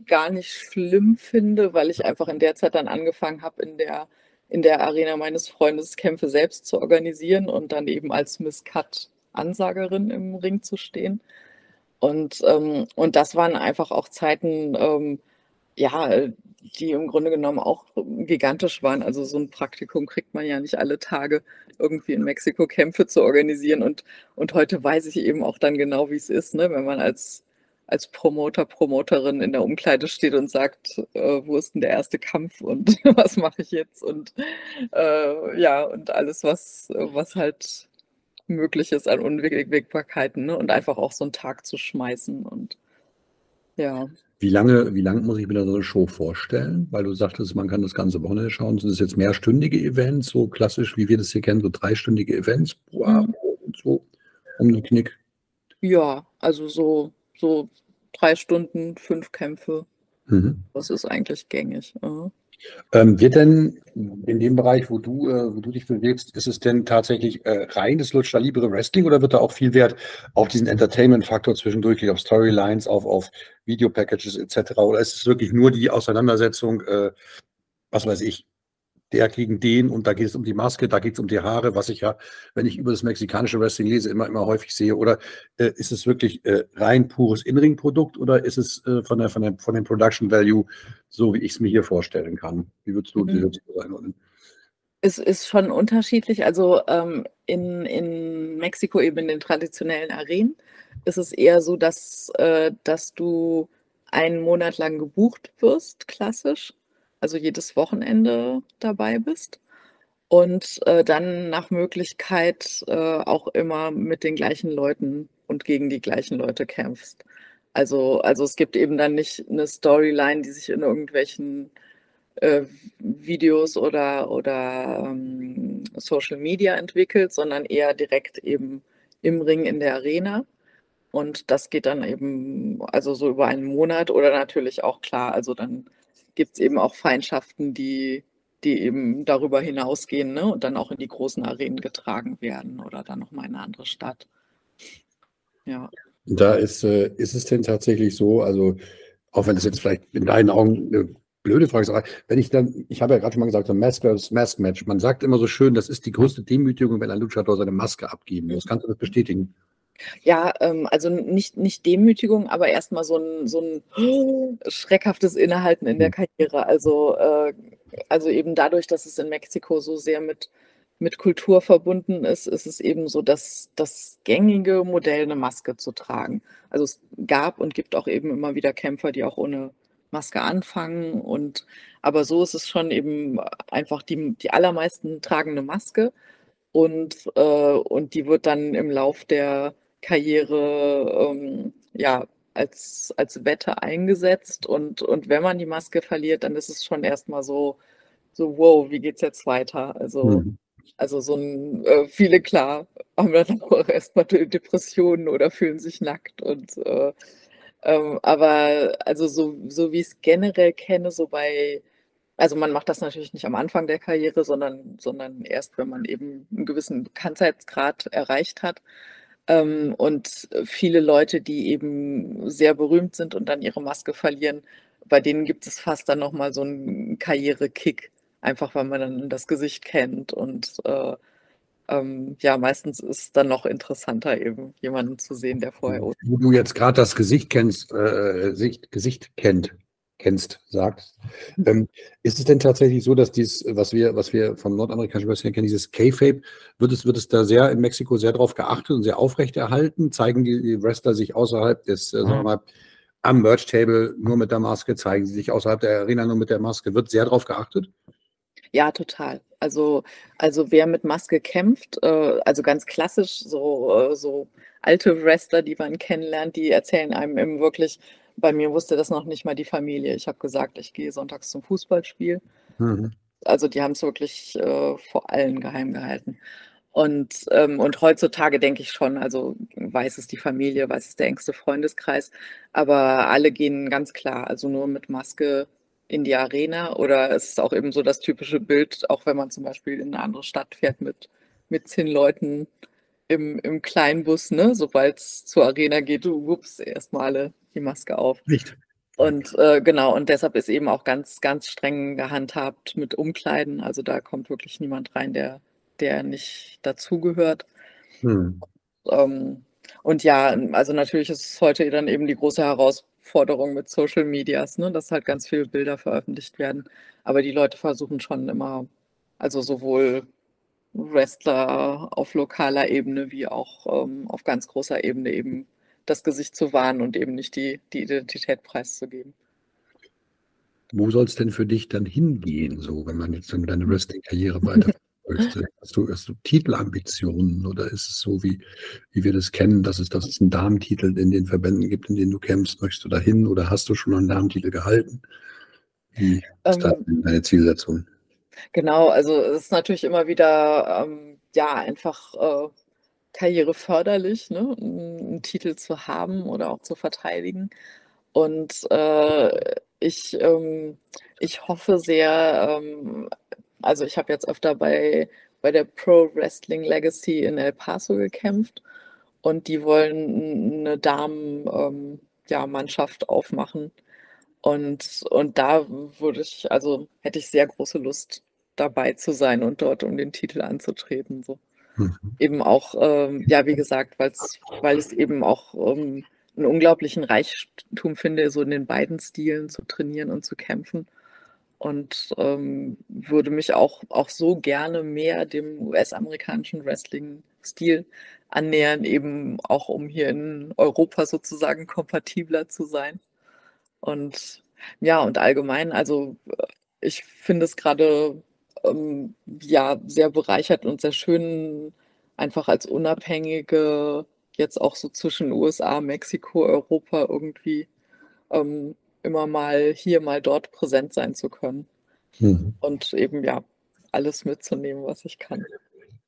gar nicht schlimm finde, weil ich einfach in der Zeit dann angefangen habe, in der, in der Arena meines Freundes Kämpfe selbst zu organisieren und dann eben als Miss Cut Ansagerin im Ring zu stehen. Und, ähm, und das waren einfach auch Zeiten, ähm, ja, die im Grunde genommen auch gigantisch waren. Also so ein Praktikum kriegt man ja nicht alle Tage, irgendwie in Mexiko Kämpfe zu organisieren. Und, und heute weiß ich eben auch dann genau, wie es ist, ne? wenn man als, als Promoter, Promoterin in der Umkleide steht und sagt, äh, wo ist denn der erste Kampf und <laughs> was mache ich jetzt? Und äh, ja, und alles, was, was halt möglich ist an Unwägbarkeiten ne? und einfach auch so einen Tag zu schmeißen und ja. Wie lange, wie lange muss ich mir so eine Show vorstellen? Weil du sagtest, man kann das ganze Wochenende schauen. Sind das jetzt mehrstündige Events, so klassisch, wie wir das hier kennen, so dreistündige Events pro mhm. Abend und so um den Knick? Ja, also so, so drei Stunden, fünf Kämpfe. Mhm. Das ist eigentlich gängig. Mhm. Ähm, wird denn in dem Bereich, wo du, äh, wo du dich bewegst, ist es denn tatsächlich äh, reines Lucha Libre Wrestling oder wird da auch viel Wert auf diesen Entertainment-Faktor zwischendurch, auf Storylines, auf, auf Video-Packages etc. Oder ist es wirklich nur die Auseinandersetzung, äh, was weiß ich, der gegen den und da geht es um die Maske, da geht es um die Haare, was ich ja, wenn ich über das mexikanische Wrestling lese, immer, immer häufig sehe. Oder äh, ist es wirklich äh, rein pures In-Ring-Produkt oder ist es äh, von, der, von, der, von dem Production Value so, wie ich es mir hier vorstellen kann? Wie würdest du, mhm. wie würdest du einordnen? Es ist schon unterschiedlich. Also ähm, in, in Mexiko eben in den traditionellen Arenen ist es eher so, dass, äh, dass du einen Monat lang gebucht wirst, klassisch also jedes Wochenende dabei bist und äh, dann nach Möglichkeit äh, auch immer mit den gleichen Leuten und gegen die gleichen Leute kämpfst. Also, also es gibt eben dann nicht eine Storyline, die sich in irgendwelchen äh, Videos oder, oder ähm, Social Media entwickelt, sondern eher direkt eben im Ring in der Arena. Und das geht dann eben also so über einen Monat oder natürlich auch klar, also dann gibt es eben auch Feindschaften, die, die eben darüber hinausgehen ne? und dann auch in die großen Arenen getragen werden oder dann nochmal in eine andere Stadt. Ja. Da ist, äh, ist es denn tatsächlich so, also auch wenn es jetzt vielleicht in deinen Augen eine blöde Frage ist, wenn ich dann, ich habe ja gerade schon mal gesagt, so Mask versus Mask Match, man sagt immer so schön, das ist die größte Demütigung, wenn ein Luchador seine Maske abgeben muss. Kannst du das bestätigen? Ja, ähm, also nicht, nicht Demütigung, aber erstmal so ein, so ein <gasps> schreckhaftes Innehalten in der mhm. Karriere. Also, äh, also eben dadurch, dass es in Mexiko so sehr mit, mit Kultur verbunden ist, ist es eben so, dass das gängige Modell, eine Maske zu tragen. Also es gab und gibt auch eben immer wieder Kämpfer, die auch ohne Maske anfangen. Und aber so ist es schon eben einfach, die, die allermeisten tragen eine Maske und, äh, und die wird dann im Lauf der Karriere ähm, ja, als, als Wette eingesetzt. Und, und wenn man die Maske verliert, dann ist es schon erstmal so, so, wow, wie geht's jetzt weiter? Also, mhm. also so ein, äh, viele klar haben dann <laughs> auch erstmal Depressionen oder fühlen sich nackt und äh, ähm, aber also so, so wie ich es generell kenne, so bei, also man macht das natürlich nicht am Anfang der Karriere, sondern, sondern erst, wenn man eben einen gewissen Bekanntheitsgrad erreicht hat. Ähm, und viele Leute, die eben sehr berühmt sind und dann ihre Maske verlieren, bei denen gibt es fast dann nochmal so einen Karrierekick, einfach weil man dann das Gesicht kennt und, äh, ähm, ja, meistens ist es dann noch interessanter, eben jemanden zu sehen, der vorher. Wo du jetzt gerade das Gesicht kennst, äh, Sicht, Gesicht kennt, kennst, sagst. Ähm, ist es denn tatsächlich so, dass dies, was wir, was wir vom nordamerikanischen Wrestling kennen, dieses K-Fape, wird es, wird es da sehr in Mexiko sehr darauf geachtet und sehr aufrechterhalten? Zeigen die, die Wrestler sich außerhalb des, äh, sagen wir mal, am Merch-Table nur mit der Maske? Zeigen sie sich außerhalb der Arena nur mit der Maske? Wird sehr darauf geachtet? Ja, total. Also, also wer mit Maske kämpft, äh, also ganz klassisch, so, äh, so alte Wrestler, die man kennenlernt, die erzählen einem eben wirklich, bei mir wusste das noch nicht mal die Familie. Ich habe gesagt, ich gehe sonntags zum Fußballspiel. Mhm. Also die haben es wirklich äh, vor allen geheim gehalten. Und, ähm, und heutzutage denke ich schon, also weiß es die Familie, weiß es der engste Freundeskreis, aber alle gehen ganz klar, also nur mit Maske in die Arena oder ist es auch eben so das typische Bild, auch wenn man zum Beispiel in eine andere Stadt fährt mit, mit zehn Leuten im, im Kleinbus, ne? sobald es zur Arena geht, du wups, erstmal alle die Maske auf. Nicht. Und äh, genau, und deshalb ist eben auch ganz, ganz streng gehandhabt mit Umkleiden. Also da kommt wirklich niemand rein, der, der nicht dazugehört. Hm. Ähm, und ja, also natürlich ist es heute dann eben die große Herausforderung mit Social Medias, ne, dass halt ganz viele Bilder veröffentlicht werden. Aber die Leute versuchen schon immer, also sowohl Wrestler auf lokaler Ebene wie auch ähm, auf ganz großer Ebene eben das Gesicht zu wahren und eben nicht die, die Identität preiszugeben. Wo soll es denn für dich dann hingehen, so wenn man jetzt deine Wrestling-Karriere weiter <laughs> Hast du, hast du Titelambitionen oder ist es so, wie, wie wir das kennen, dass es, dass es einen Damentitel in den Verbänden gibt, in denen du kämpfst? Möchtest du dahin oder hast du schon einen Damentitel gehalten? Wie ist ähm, deine Zielsetzung? Genau, also es ist natürlich immer wieder ähm, ja einfach äh, karriereförderlich, ne? einen Titel zu haben oder auch zu verteidigen. Und äh, ich, ähm, ich hoffe sehr, ähm, also ich habe jetzt öfter bei, bei der Pro Wrestling Legacy in El Paso gekämpft und die wollen eine Damen-Mannschaft ähm, ja, aufmachen. Und, und da würde ich, also hätte ich sehr große Lust dabei zu sein und dort um den Titel anzutreten. So. Mhm. Eben auch, ähm, ja, wie gesagt, weil's, weil es eben auch ähm, einen unglaublichen Reichtum finde, so in den beiden Stilen zu trainieren und zu kämpfen und ähm, würde mich auch, auch so gerne mehr dem US-amerikanischen Wrestling-Stil annähern, eben auch um hier in Europa sozusagen kompatibler zu sein. Und ja, und allgemein, also ich finde es gerade ähm, ja sehr bereichert und sehr schön, einfach als Unabhängige jetzt auch so zwischen USA, Mexiko, Europa irgendwie ähm, immer mal hier, mal dort präsent sein zu können. Mhm. Und eben ja, alles mitzunehmen, was ich kann.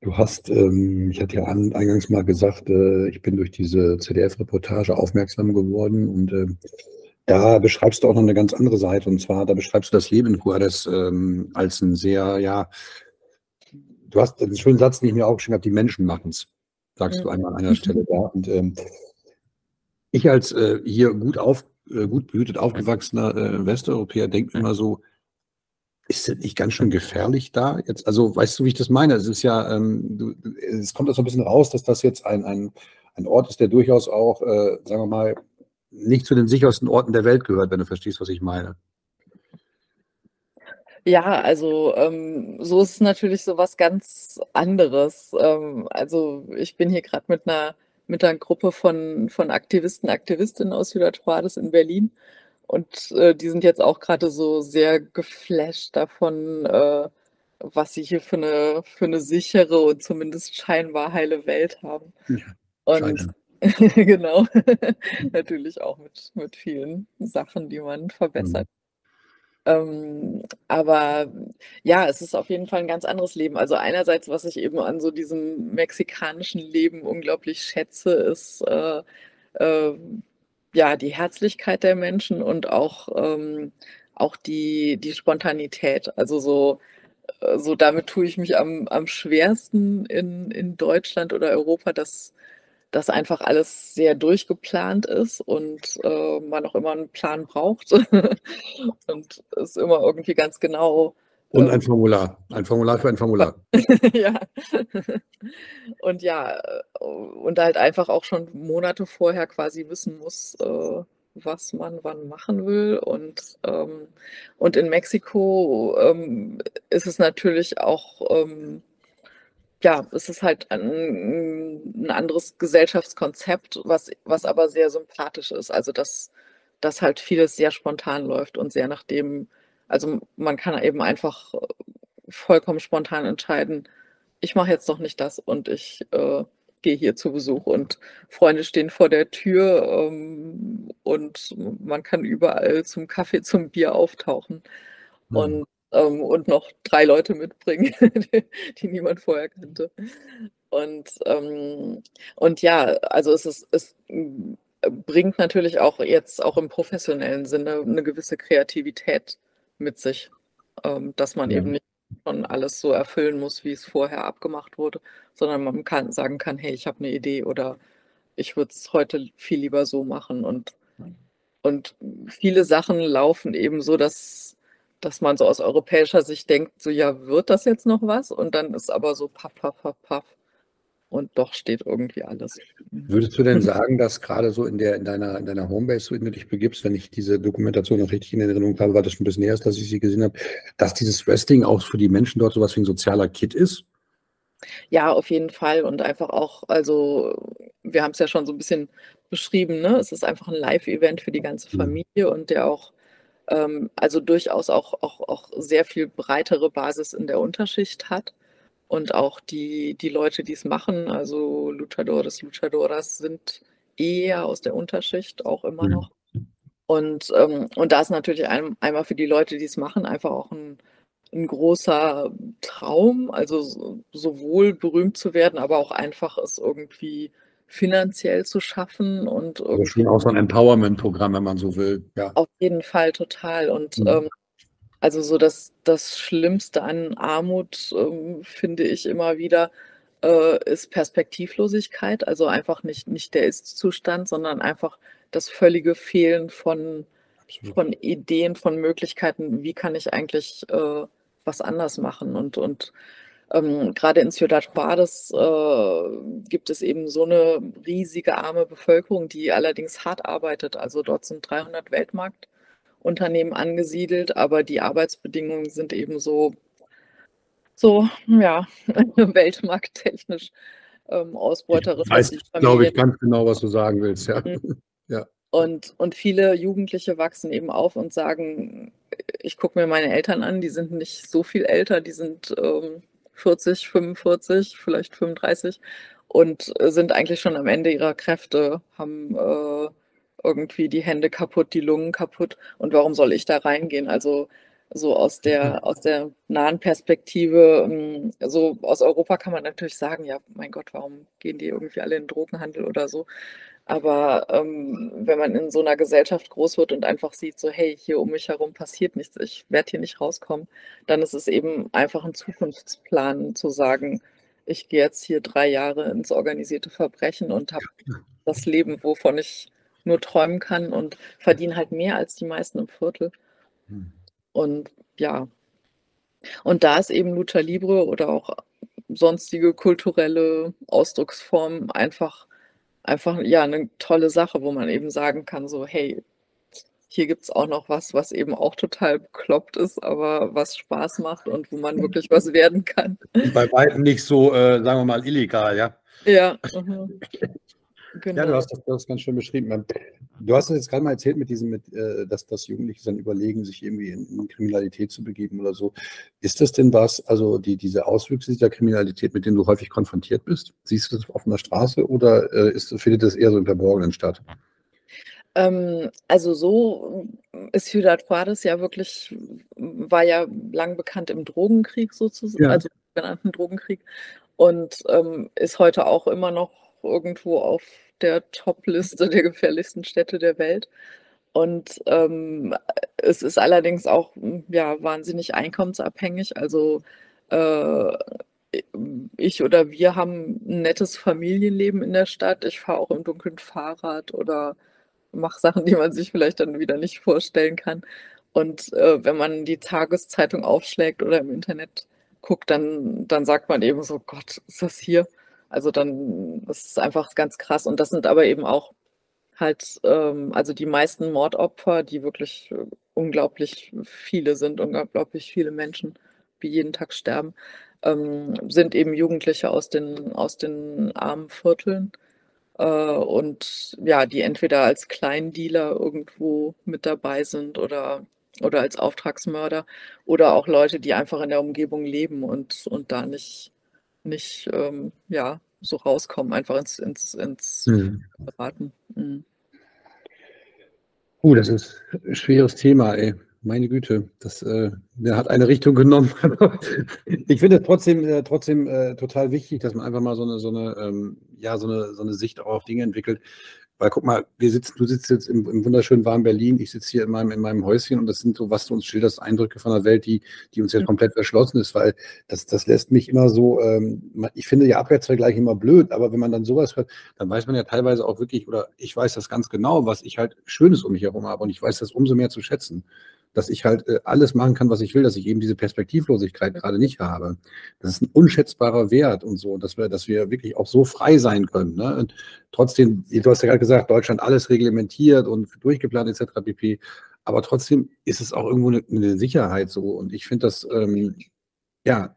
Du hast, ähm, ich hatte ja an, eingangs mal gesagt, äh, ich bin durch diese ZDF-Reportage aufmerksam geworden und äh, da beschreibst du auch noch eine ganz andere Seite und zwar, da beschreibst du das Leben in Juarez ähm, als ein sehr, ja, du hast einen schönen Satz, den ich mir auch geschrieben habe, die Menschen machen es, sagst mhm. du einmal an einer Stelle da. Und ähm, ich als äh, hier gut auf, äh, gut behütet aufgewachsener äh, Westeuropäer denkt immer so, ist das nicht ganz schön gefährlich da jetzt? Also weißt du, wie ich das meine? Es ist ja, ähm, du, es kommt so ein bisschen raus, dass das jetzt ein, ein, ein Ort ist, der durchaus auch, äh, sagen wir mal, nicht zu den sichersten Orten der Welt gehört, wenn du verstehst, was ich meine. Ja, also ähm, so ist es natürlich so was ganz anderes. Ähm, also ich bin hier gerade mit einer mit einer Gruppe von, von Aktivisten, Aktivistinnen aus Ciudad Juarez in Berlin. Und äh, die sind jetzt auch gerade so sehr geflasht davon, äh, was sie hier für eine, für eine sichere und zumindest scheinbar heile Welt haben. Ja, und <laughs> genau, <laughs> natürlich auch mit, mit vielen Sachen, die man verbessert. Mhm. Ähm, aber ja, es ist auf jeden Fall ein ganz anderes Leben. Also einerseits, was ich eben an so diesem mexikanischen Leben unglaublich schätze, ist äh, äh, ja die Herzlichkeit der Menschen und auch, ähm, auch die, die Spontanität. Also so, äh, so damit tue ich mich am, am schwersten in, in Deutschland oder Europa, dass dass einfach alles sehr durchgeplant ist und äh, man auch immer einen Plan braucht <laughs> und es immer irgendwie ganz genau Und ein Formular. Ein Formular für ein Formular. <laughs> ja. Und ja, äh, und halt einfach auch schon Monate vorher quasi wissen muss, äh, was man wann machen will. Und, ähm, und in Mexiko ähm, ist es natürlich auch, ähm, ja, es ist halt ein, ein, anderes Gesellschaftskonzept, was, was aber sehr sympathisch ist. Also dass, dass halt vieles sehr spontan läuft und sehr nach dem, also man kann eben einfach vollkommen spontan entscheiden, ich mache jetzt doch nicht das und ich äh, gehe hier zu Besuch und Freunde stehen vor der Tür ähm, und man kann überall zum Kaffee, zum Bier auftauchen mhm. und, ähm, und noch drei Leute mitbringen, <laughs> die, niemand vorher kannte. Und, ähm, und ja, also es ist, es bringt natürlich auch jetzt auch im professionellen Sinne eine gewisse Kreativität mit sich, ähm, dass man ja. eben nicht schon alles so erfüllen muss, wie es vorher abgemacht wurde, sondern man kann sagen kann, hey, ich habe eine Idee oder ich würde es heute viel lieber so machen. Und, und viele Sachen laufen eben so, dass, dass man so aus europäischer Sicht denkt, so ja, wird das jetzt noch was? Und dann ist aber so paff, paff, paff, paff. Und doch steht irgendwie alles. Würdest du denn sagen, dass gerade so in, der, in, deiner, in deiner Homebase, in der du dich begibst, wenn ich diese Dokumentation noch richtig in Erinnerung habe, war das schon ein bisschen näher, dass ich sie gesehen habe, dass dieses Wrestling auch für die Menschen dort sowas wie ein sozialer Kit ist? Ja, auf jeden Fall. Und einfach auch, also wir haben es ja schon so ein bisschen beschrieben, ne? Es ist einfach ein Live-Event für die ganze mhm. Familie mhm. und der auch, ähm, also durchaus auch, auch, auch sehr viel breitere Basis in der Unterschicht hat. Und auch die, die Leute, die es machen, also Luchadores, Luchadoras, sind eher aus der Unterschicht auch immer mhm. noch. Und, ähm, und da ist natürlich ein, einmal für die Leute, die es machen, einfach auch ein, ein großer Traum, also sowohl berühmt zu werden, aber auch einfach es irgendwie finanziell zu schaffen und also schon auch so ein Empowerment-Programm, wenn man so will. Ja. Auf jeden Fall total. Und mhm. ähm, also so das, das Schlimmste an Armut, ähm, finde ich immer wieder, äh, ist Perspektivlosigkeit. Also einfach nicht, nicht der Ist-Zustand, sondern einfach das völlige Fehlen von, von Ideen, von Möglichkeiten, wie kann ich eigentlich äh, was anders machen. Und, und ähm, gerade in Ciudad Juarez äh, gibt es eben so eine riesige arme Bevölkerung, die allerdings hart arbeitet. Also dort sind 300 Weltmarkt. Unternehmen angesiedelt, aber die Arbeitsbedingungen sind eben so, so ja, <laughs> weltmarkttechnisch ähm, ausbeuterisch. Ich weiß, glaube ich, ganz genau, was du sagen willst, ja. Mhm. <laughs> ja. Und, und viele Jugendliche wachsen eben auf und sagen, ich gucke mir meine Eltern an, die sind nicht so viel älter, die sind ähm, 40, 45, vielleicht 35 und sind eigentlich schon am Ende ihrer Kräfte, haben äh, irgendwie die Hände kaputt, die Lungen kaputt. Und warum soll ich da reingehen? Also so aus der, mhm. aus der nahen Perspektive, ähm, so aus Europa kann man natürlich sagen, ja, mein Gott, warum gehen die irgendwie alle in den Drogenhandel oder so? Aber ähm, wenn man in so einer Gesellschaft groß wird und einfach sieht, so, hey, hier um mich herum passiert nichts, ich werde hier nicht rauskommen, dann ist es eben einfach ein Zukunftsplan zu sagen, ich gehe jetzt hier drei Jahre ins organisierte Verbrechen und habe das Leben, wovon ich nur träumen kann und verdiene halt mehr als die meisten im Viertel. Hm. Und ja, und da ist eben Lucha Libre oder auch sonstige kulturelle Ausdrucksformen einfach, einfach ja, eine tolle Sache, wo man eben sagen kann, so, hey, hier gibt es auch noch was, was eben auch total bekloppt ist, aber was Spaß macht und wo man wirklich was <laughs> werden kann. Bei weitem nicht so, äh, sagen wir mal, illegal, ja. Ja. Mhm. Genau. Ja, du hast das, das ganz schön beschrieben. Du hast es jetzt gerade mal erzählt mit diesem, mit, äh, dass, dass Jugendliche dann überlegen, sich irgendwie in, in, Kriminalität zu begeben oder so. Ist das denn was, also die, diese Auswüchse dieser Kriminalität, mit denen du häufig konfrontiert bist? Siehst du das auf einer Straße oder äh, ist, findet das eher so im Verborgenen statt? Ähm, also so ist Ciudad Juarez ja wirklich, war ja lang bekannt im Drogenkrieg sozusagen, ja. also im genannten Drogenkrieg und ähm, ist heute auch immer noch irgendwo auf der Top-Liste der gefährlichsten Städte der Welt. Und ähm, es ist allerdings auch ja, wahnsinnig einkommensabhängig. Also äh, ich oder wir haben ein nettes Familienleben in der Stadt. Ich fahre auch im Dunkeln Fahrrad oder mache Sachen, die man sich vielleicht dann wieder nicht vorstellen kann. Und äh, wenn man die Tageszeitung aufschlägt oder im Internet guckt, dann, dann sagt man eben so, Gott, ist das hier? Also dann, das ist einfach ganz krass. Und das sind aber eben auch halt, ähm, also die meisten Mordopfer, die wirklich äh, unglaublich viele sind, unglaublich viele Menschen, die jeden Tag sterben, ähm, sind eben Jugendliche aus den, aus den armen Vierteln. Äh, und ja, die entweder als Kleindealer irgendwo mit dabei sind oder, oder als Auftragsmörder oder auch Leute, die einfach in der Umgebung leben und, und da nicht, nicht ähm, ja, so rauskommen, einfach ins, ins, ins mhm. Beraten. Mhm. Uh, das ist ein schweres Thema, ey. Meine Güte, das äh, der hat eine Richtung genommen. <laughs> ich finde es trotzdem, äh, trotzdem äh, total wichtig, dass man einfach mal so eine, so eine, ähm, ja, so eine, so eine Sicht auch auf Dinge entwickelt. Weil guck mal, wir sitzen, du sitzt jetzt im, im wunderschönen warmen Berlin, ich sitze hier in meinem, in meinem Häuschen und das sind so, was du uns schilderst, Eindrücke von der Welt, die, die uns ja. komplett erschlossen ist, weil das, das lässt mich immer so, ähm, ich finde ja Abwärtsvergleich immer blöd, aber wenn man dann sowas hört, dann weiß man ja teilweise auch wirklich, oder ich weiß das ganz genau, was ich halt Schönes um mich herum habe und ich weiß das umso mehr zu schätzen dass ich halt äh, alles machen kann, was ich will, dass ich eben diese Perspektivlosigkeit gerade nicht habe. Das ist ein unschätzbarer Wert und so, dass wir, dass wir wirklich auch so frei sein können. Ne? Und trotzdem, du hast ja gerade gesagt, Deutschland alles reglementiert und durchgeplant etc. pp. Aber trotzdem ist es auch irgendwo eine, eine Sicherheit so. Und ich finde das, ähm, ja,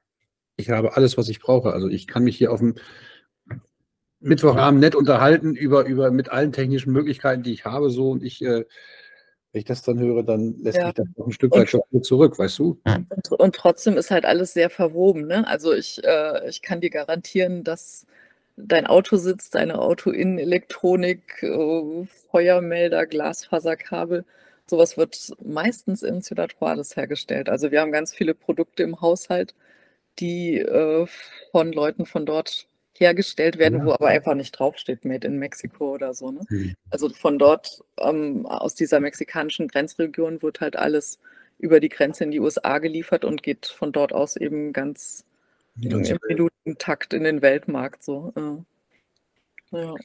ich habe alles, was ich brauche. Also ich kann mich hier auf dem Mittwochabend nett unterhalten über, über mit allen technischen Möglichkeiten, die ich habe, so und ich äh, wenn ich das dann höre, dann lässt ja. mich das noch ein Stück weit schon zurück, weißt du? Und, und, trotzdem ist halt alles sehr verwoben. Ne? Also ich, äh, ich kann dir garantieren, dass dein Auto sitzt, deine Autoinnenelektronik, äh, Feuermelder, Glasfaserkabel, sowas wird meistens in Ciudad Juarez hergestellt. Also wir haben ganz viele Produkte im Haushalt, die äh, von Leuten von dort hergestellt werden, ja. wo aber einfach nicht draufsteht, Made in Mexico oder so. Ne? Mhm. Also von dort, ähm, aus dieser mexikanischen Grenzregion, wird halt alles über die Grenze in die USA geliefert und geht von dort aus eben ganz im Minutentakt in den Weltmarkt. So. Ja.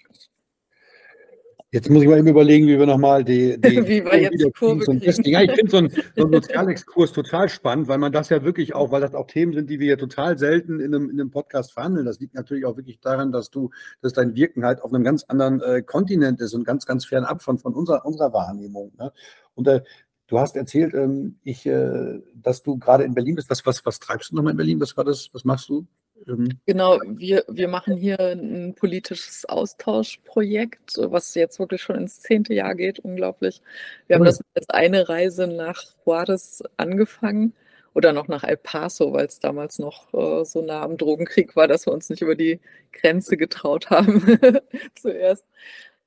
Jetzt muss ich mal eben überlegen, wie wir nochmal die, die <laughs> wie wir jetzt die Kurve so ja, Ich finde so ein, <laughs> so ein Sozialexkurs total spannend, weil man das ja wirklich auch, weil das auch Themen sind, die wir ja total selten in einem, in einem Podcast verhandeln. Das liegt natürlich auch wirklich daran, dass du, dass dein Wirken halt auf einem ganz anderen äh, Kontinent ist und ganz, ganz fernab von, von unserer, unserer Wahrnehmung. Ne? Und äh, du hast erzählt, ähm, ich, äh, dass du gerade in Berlin bist. Was, was, was treibst du nochmal in Berlin? Was war das? Was machst du? Ähm, genau, wir, wir machen hier ein politisches Austauschprojekt, was jetzt wirklich schon ins zehnte Jahr geht, unglaublich. Wir haben das als eine Reise nach Juarez angefangen oder noch nach El Paso, weil es damals noch äh, so nah am Drogenkrieg war, dass wir uns nicht über die Grenze getraut haben <laughs> zuerst.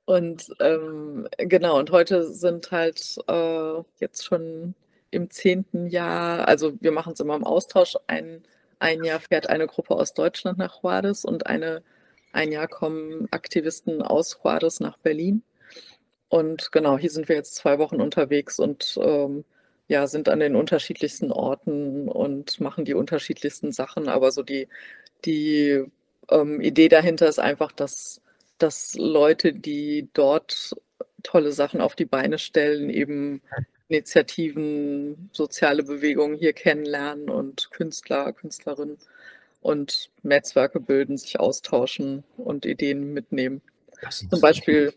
Und ähm, genau, und heute sind halt äh, jetzt schon im zehnten Jahr, also wir machen es immer im Austausch, ein ein Jahr fährt eine Gruppe aus Deutschland nach Juarez und eine, ein Jahr kommen Aktivisten aus Juarez nach Berlin. Und genau, hier sind wir jetzt zwei Wochen unterwegs und ähm, ja, sind an den unterschiedlichsten Orten und machen die unterschiedlichsten Sachen. Aber so die, die ähm, Idee dahinter ist einfach, dass, dass Leute, die dort tolle Sachen auf die Beine stellen, eben Initiativen, soziale Bewegungen hier kennenlernen und Künstler, Künstlerinnen und Netzwerke bilden, sich austauschen und Ideen mitnehmen. Zum Beispiel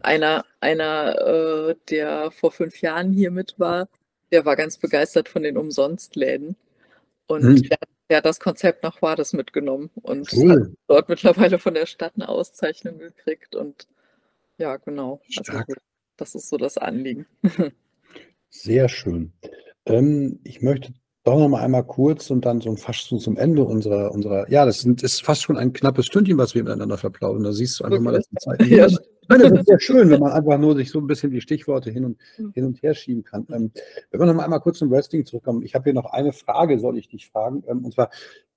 einer, einer äh, der vor fünf Jahren hier mit war, der war ganz begeistert von den Umsonstläden. Und hm. der, der, hat das Konzept nach Juarez mitgenommen und cool. hat dort mittlerweile von der Stadt eine Auszeichnung gekriegt. Und ja, genau. Also, das ist so das Anliegen. <laughs> Sehr schön. Ähm, ich möchte doch noch mal einmal kurz und dann so fast so zum Ende unserer, unserer ja, das sind, ist fast schon ein knappes Stündchen, was wir miteinander verplaudern. Da siehst du einfach mal, dass die Zeit. <laughs> Ja. das ist ja schön, wenn man einfach nur sich so ein bisschen die Stichworte hin und, hm. hin und her schieben kann. Ähm, wenn wir noch mal einmal kurz zum Wrestling zurückkommen, ich habe hier noch eine Frage, soll ich dich fragen, ähm, und zwar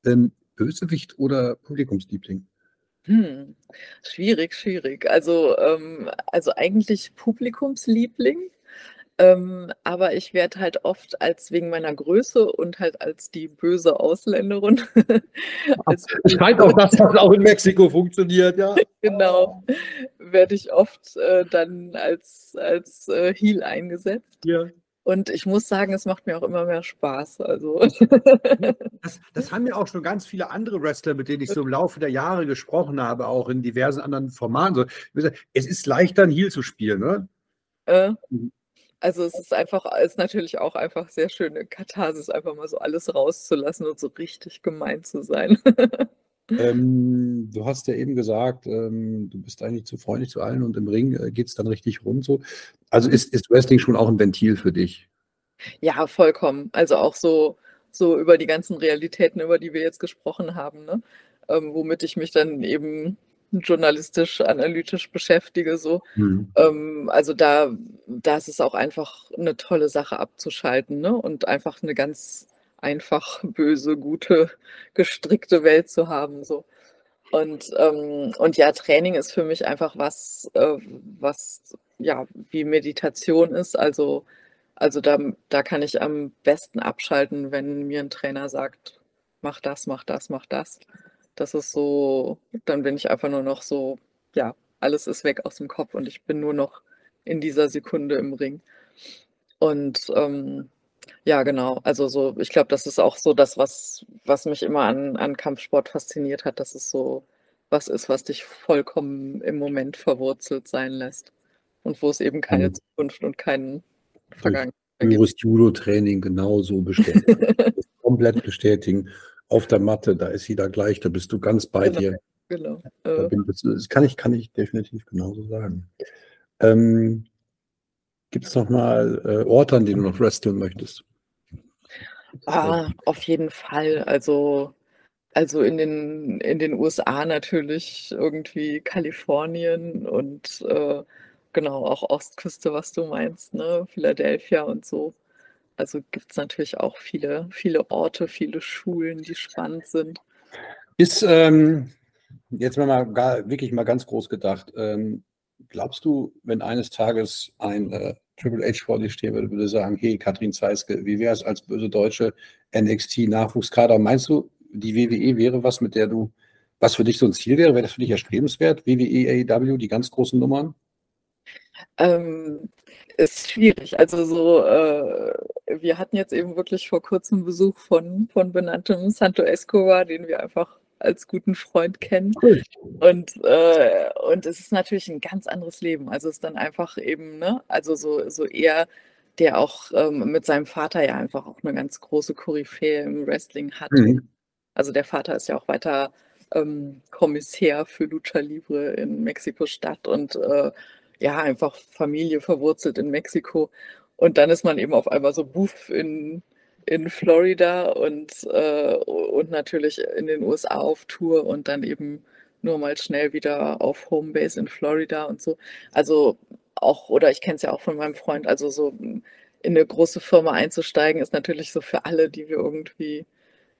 ähm, Bösewicht oder Publikumsliebling? Hm, schwierig, schwierig. Also, ähm, also eigentlich Publikumsliebling, ähm, aber ich werde halt oft als wegen meiner Größe und halt als die böse Ausländerin. <laughs> als Scheint auch, dass das auch in Mexiko funktioniert, ja. <laughs> genau. Werde ich oft äh, dann als, als äh, Heel eingesetzt. Ja. Und ich muss sagen, es macht mir auch immer mehr Spaß. Also. <laughs> Das, das haben ja auch schon ganz viele andere Wrestler, mit denen ich so im Laufe der Jahre gesprochen habe, auch in diversen anderen Formaten. So, es ist leichter, ein Heal zu spielen, ne? Äh, also es ist einfach, es ist natürlich auch einfach sehr schöne Katharsis, einfach mal so alles rauszulassen und so richtig gemein zu sein. ähm, du hast ja eben gesagt, ähm, du bist eigentlich zu freundlich zu allen und im Ring äh, geht es dann richtig rund so. Also ist, ist Wrestling schon auch ein Ventil für dich? Ja, vollkommen. Also auch so, so über die ganzen Realitäten, über die wir jetzt gesprochen haben, ne? Ähm, womit ich mich dann eben journalistisch, analytisch beschäftige. So. Mhm. Ähm, also da, da ist es auch einfach eine tolle Sache abzuschalten ne? und einfach eine ganz einfach böse, gute, gestrickte Welt zu haben. So. Und, ähm, und ja, Training ist für mich einfach was, äh, was ja wie Meditation ist. Also, also da, da kann ich am besten abschalten, wenn mir ein Trainer sagt, mach das, mach das, mach das. Das ist so, dann bin ich einfach nur noch so, ja, alles ist weg aus dem Kopf und ich bin nur noch in dieser Sekunde im Ring. Und ähm, ja, genau. Also so, ich glaube, das ist auch so das, was, was mich immer an, an Kampfsport fasziniert hat, dass es so was ist, was dich vollkommen im Moment verwurzelt sein lässt. Und wo es eben keine mhm. Zukunft und keinen Vergangenheit gibt. Judo-Training genauso bestätigen. <laughs> komplett bestätigen auf der Matte, da ist jeder gleich, da bist du ganz bei genau, dir. Genau. Da bin, das kann ich, kann ich definitiv genauso sagen. Ähm, Gibt es noch mal äh, Orte, an denen du noch wresteln möchtest? Ah, auf jeden Fall. Also, also in den, in den USA natürlich irgendwie Kalifornien und äh, genau auch Ostküste, was du meinst, ne? Philadelphia und so. Also gibt es natürlich auch viele, viele Orte, viele Schulen, die spannend sind. Ist ähm, jetzt mal gar, wirklich mal ganz groß gedacht. Ähm, glaubst du, wenn eines Tages ein äh, Triple H vor dir stehen würde, würde sagen, hey, Katrin Zeiske, wie wäre es als böse deutsche NXT-Nachwuchskader? Meinst du, die WWE wäre was, mit der du, was für dich so ein Ziel wäre? Wäre das für dich erstrebenswert? WWE, AEW, die ganz großen Nummern? Ähm, ist schwierig. Also so, äh, wir hatten jetzt eben wirklich vor kurzem Besuch von, von benanntem Santo Escobar, den wir einfach als guten Freund kennen. Cool. Und, äh, und es ist natürlich ein ganz anderes Leben. Also es ist dann einfach eben, ne, also so, so eher, der auch ähm, mit seinem Vater ja einfach auch eine ganz große Koryphäe im Wrestling hat. Mhm. Also der Vater ist ja auch weiter ähm, Kommissär für Lucha Libre in Mexiko-Stadt und äh, ja, einfach Familie verwurzelt in Mexiko. Und dann ist man eben auf einmal so buff in, in Florida und, äh, und natürlich in den USA auf Tour und dann eben nur mal schnell wieder auf Homebase in Florida und so. Also auch, oder ich kenne es ja auch von meinem Freund, also so in eine große Firma einzusteigen, ist natürlich so für alle, die wir irgendwie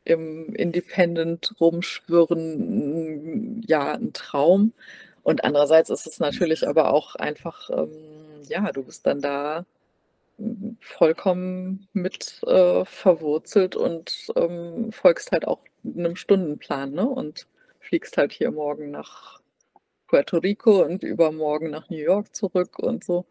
im Independent rumschwirren, ja, ein Traum. Und andererseits ist es natürlich aber auch einfach, ähm, ja, du bist dann da hm, vollkommen mit äh, verwurzelt und ähm, folgst halt auch einem Stundenplan, ne? Und fliegst halt hier morgen nach Puerto Rico und übermorgen nach New York zurück und so.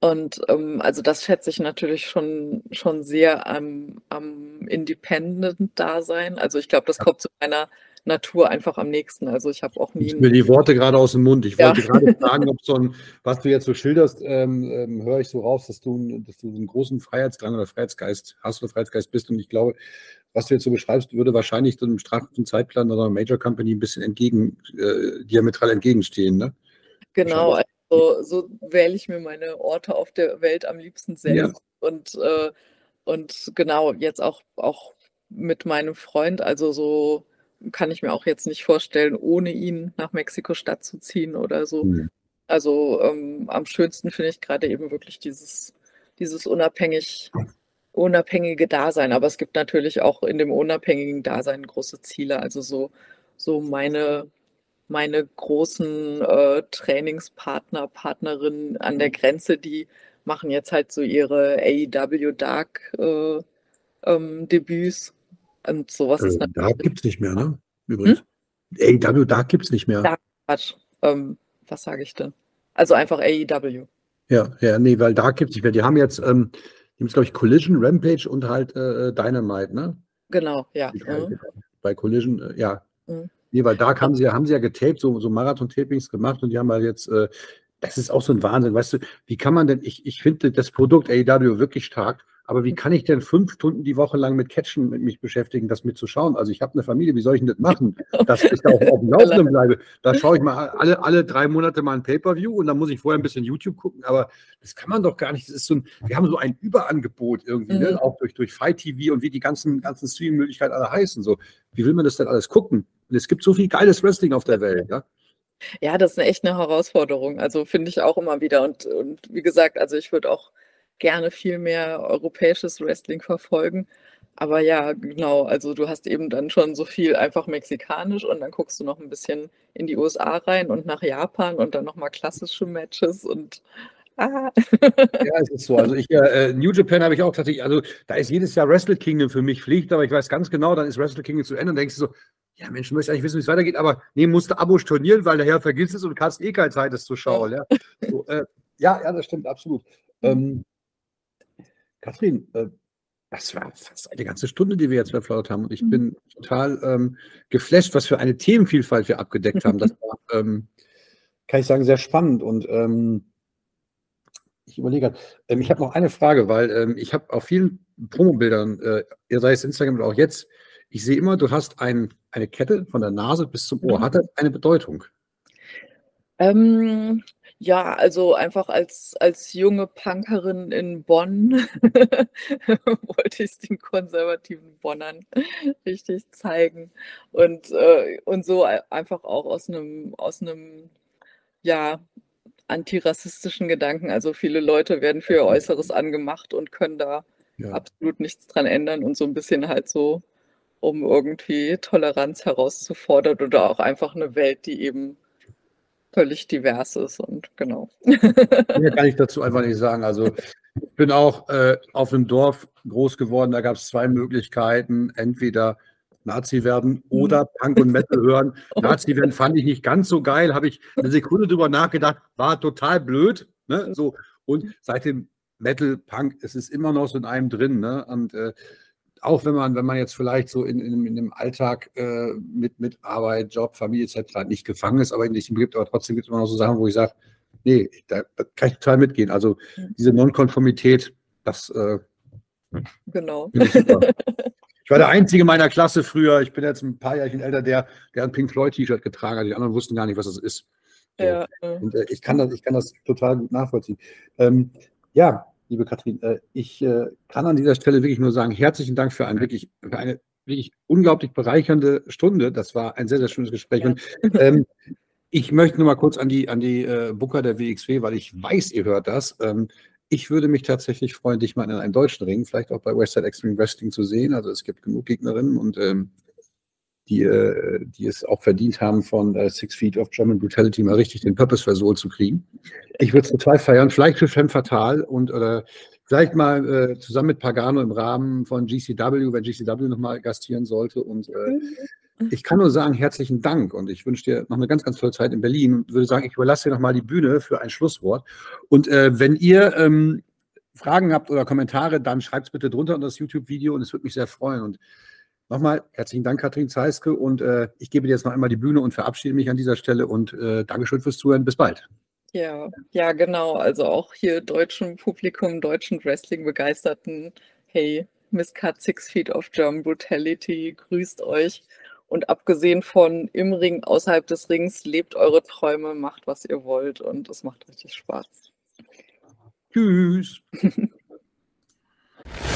Und ähm, also das schätze ich natürlich schon, schon sehr am, am Independent-Dasein. Also ich glaube, das kommt zu meiner Natur einfach am nächsten. Also ich habe auch nie. mir die Worte gerade aus dem Mund. Ich wollte ja. gerade <laughs> fragen, ob so ein, was du jetzt so schilderst, ähm, ähm, höre ich so raus, dass du, dass du einen großen Freiheitsdrang oder Freiheitsgeist hast oder Freiheitsgeist bist. Und ich glaube, was du jetzt so beschreibst, würde wahrscheinlich so einem straffen Zeitplan oder einer Major Company ein bisschen entgegen, äh, diametral entgegenstehen, ne? Genau, also so wähle ich mir meine Orte auf der Welt am liebsten selbst. Ja. Und, äh, und genau, jetzt auch, auch mit meinem Freund, also so kann ich mir auch jetzt nicht vorstellen, ohne ihn nach Mexiko-Stadt zu ziehen oder so. Mhm. Also ähm, am schönsten finde ich gerade eben wirklich dieses, dieses unabhängig, unabhängige Dasein. Aber es gibt natürlich auch in dem unabhängigen Dasein große Ziele. Also so, so meine, meine großen äh, Trainingspartner, Partnerinnen an der Grenze, die machen jetzt halt so ihre AEW Dark äh, ähm, Debüts und sowas äh, ist. Da gibt es nicht mehr, ne? Übrigens. Hm? AEW, da gibt es nicht mehr. Da, Quatsch. Ähm, was sage ich denn? Also einfach AEW. Ja, ja, nee, weil da gibt es nicht mehr. Die haben jetzt, ähm, die haben glaube ich, Collision, Rampage und halt äh, Dynamite, ne? Genau, ja. Mhm. Bei Collision, äh, ja. Mhm. Nee, weil da haben sie, haben sie ja getaped, so, so Marathon-Tapings gemacht und die haben halt jetzt, äh, das ist auch so ein Wahnsinn, weißt du, wie kann man denn, ich, ich finde das Produkt AEW wirklich stark, aber wie kann ich denn fünf Stunden die Woche lang mit Catchen mit mich beschäftigen, das mitzuschauen? Also ich habe eine Familie, wie soll ich denn das machen? Dass ich da auch auf dem Laufenden bleibe. Da schaue ich mal alle, alle drei Monate mal ein Pay-Per-View und dann muss ich vorher ein bisschen YouTube gucken, aber das kann man doch gar nicht. Das ist so ein, wir haben so ein Überangebot irgendwie, ne? mhm. ne? auch durch, durch Fight TV und wie die ganzen, ganzen Streaming-Möglichkeiten alle heißen. So, wie will man das denn alles gucken? Und es gibt so viel geiles Wrestling auf der Welt, ja. Ja, das ist eine echt eine Herausforderung. Also finde ich auch immer wieder. Und, und wie gesagt, also ich würde auch gerne viel mehr europäisches Wrestling verfolgen. Aber ja, genau, also du hast eben dann schon so viel einfach mexikanisch und dann guckst du noch ein bisschen in die USA rein und nach Japan und dann nochmal klassische Matches und ah. Ja, es ist so. Also ich, äh, New Japan habe ich auch tatsächlich, also da ist jedes Jahr Wrestle Kingdom für mich Pflicht, aber ich weiß ganz genau, dann ist Wrestle Kingdom zu Ende und denkst du so, ja Mensch, du möchtest eigentlich wissen, wie es weitergeht, aber nee, musst du Abo stornieren, weil der Herr vergisst es und hast eh keine Zeit, es zu schauen. Ja, so, äh, ja, ja, das stimmt, absolut. Ähm, Kathrin, äh, das war fast eine ganze Stunde, die wir jetzt verflaut haben. Und ich mhm. bin total ähm, geflasht, was für eine Themenvielfalt wir abgedeckt haben. Das war, <laughs> ähm, kann ich sagen, sehr spannend. Und ähm, ich überlege ähm, ich habe noch eine Frage, weil ähm, ich habe auf vielen Promobildern, äh, sei es Instagram oder auch jetzt, ich sehe immer, du hast ein, eine Kette von der Nase bis zum Ohr. Mhm. Hat das eine Bedeutung? Ähm, ja, also einfach als, als junge Punkerin in Bonn <laughs> wollte ich es den konservativen Bonnern richtig zeigen. Und, äh, und so einfach auch aus einem, aus einem, ja, antirassistischen Gedanken. Also viele Leute werden für ihr Äußeres angemacht und können da ja. absolut nichts dran ändern und so ein bisschen halt so, um irgendwie Toleranz herauszufordern oder auch einfach eine Welt, die eben völlig divers ist und genau. Mehr kann ich dazu einfach nicht sagen. Also ich bin auch äh, auf einem Dorf groß geworden, da gab es zwei Möglichkeiten, entweder Nazi werden oder mhm. Punk und Metal hören. <laughs> Nazi werden fand ich nicht ganz so geil, habe ich eine Sekunde drüber nachgedacht, war total blöd. Ne? So, und seit dem Metal, Punk, es ist immer noch so in einem drin. Ne? Und äh, auch wenn man, wenn man jetzt vielleicht so in, in, in dem Alltag äh, mit, mit Arbeit, Job, Familie etc. nicht gefangen ist, aber in sich gibt, aber trotzdem gibt es immer noch so Sachen, wo ich sage, nee, da, da, kann ich total mitgehen. Also diese Nonkonformität, das äh, genau. <laughs> Ich war der Einzige meiner Klasse früher, ich bin jetzt ein paar Jahre älter, der, der ein Pink Floyd-T-Shirt getragen hat. Die anderen wussten gar nicht, was das ist. Ja. Und äh, ich, kann das, ich kann das total gut nachvollziehen. Ähm, ja, liebe Katrin. Äh, ich äh, kann an dieser Stelle wirklich nur sagen, herzlichen Dank für, ein wirklich, für eine wirklich unglaublich bereichernde Stunde. Das war ein sehr, sehr schönes Gespräch. Ja. Und, ähm, ich möchte nur mal kurz an die, an die äh, Booker der WXW, weil ich weiß, ihr hört das. Ähm, ich würde mich tatsächlich freuen, dich mal in einem deutschen Ring, vielleicht auch bei Westside Extreme Wrestling zu sehen. Also es gibt genug Gegnerinnen und ähm, die, äh, die es auch verdient haben, von äh, Six Feet of German Brutality mal richtig den Purpose versohlt zu kriegen. Ich würde es total feiern, vielleicht für Femme Fatal und oder vielleicht mal äh, zusammen mit Pagano im Rahmen von GCW, wenn GCW nochmal gastieren sollte. Und äh, mhm. ich kann nur sagen, herzlichen Dank und ich wünsche dir noch eine ganz, ganz tolle Zeit in Berlin und würde sagen, ich überlasse dir nochmal die Bühne für ein Schlusswort. Und äh, wenn ihr ähm, Fragen habt oder Kommentare, dann schreibt es bitte drunter unter das YouTube-Video und es würde mich sehr freuen. Und Nochmal herzlichen Dank, Katrin Zeiske. Und äh, ich gebe dir jetzt noch einmal die Bühne und verabschiede mich an dieser Stelle. Und äh, Dankeschön fürs Zuhören. Bis bald. Ja, ja, genau. Also auch hier deutschem Publikum, deutschen Wrestling-Begeisterten. Hey, Miss Cut Six Feet of German Brutality, grüßt euch. Und abgesehen von im Ring, außerhalb des Rings, lebt eure Träume, macht, was ihr wollt. Und es macht richtig Spaß. Tschüss. <laughs>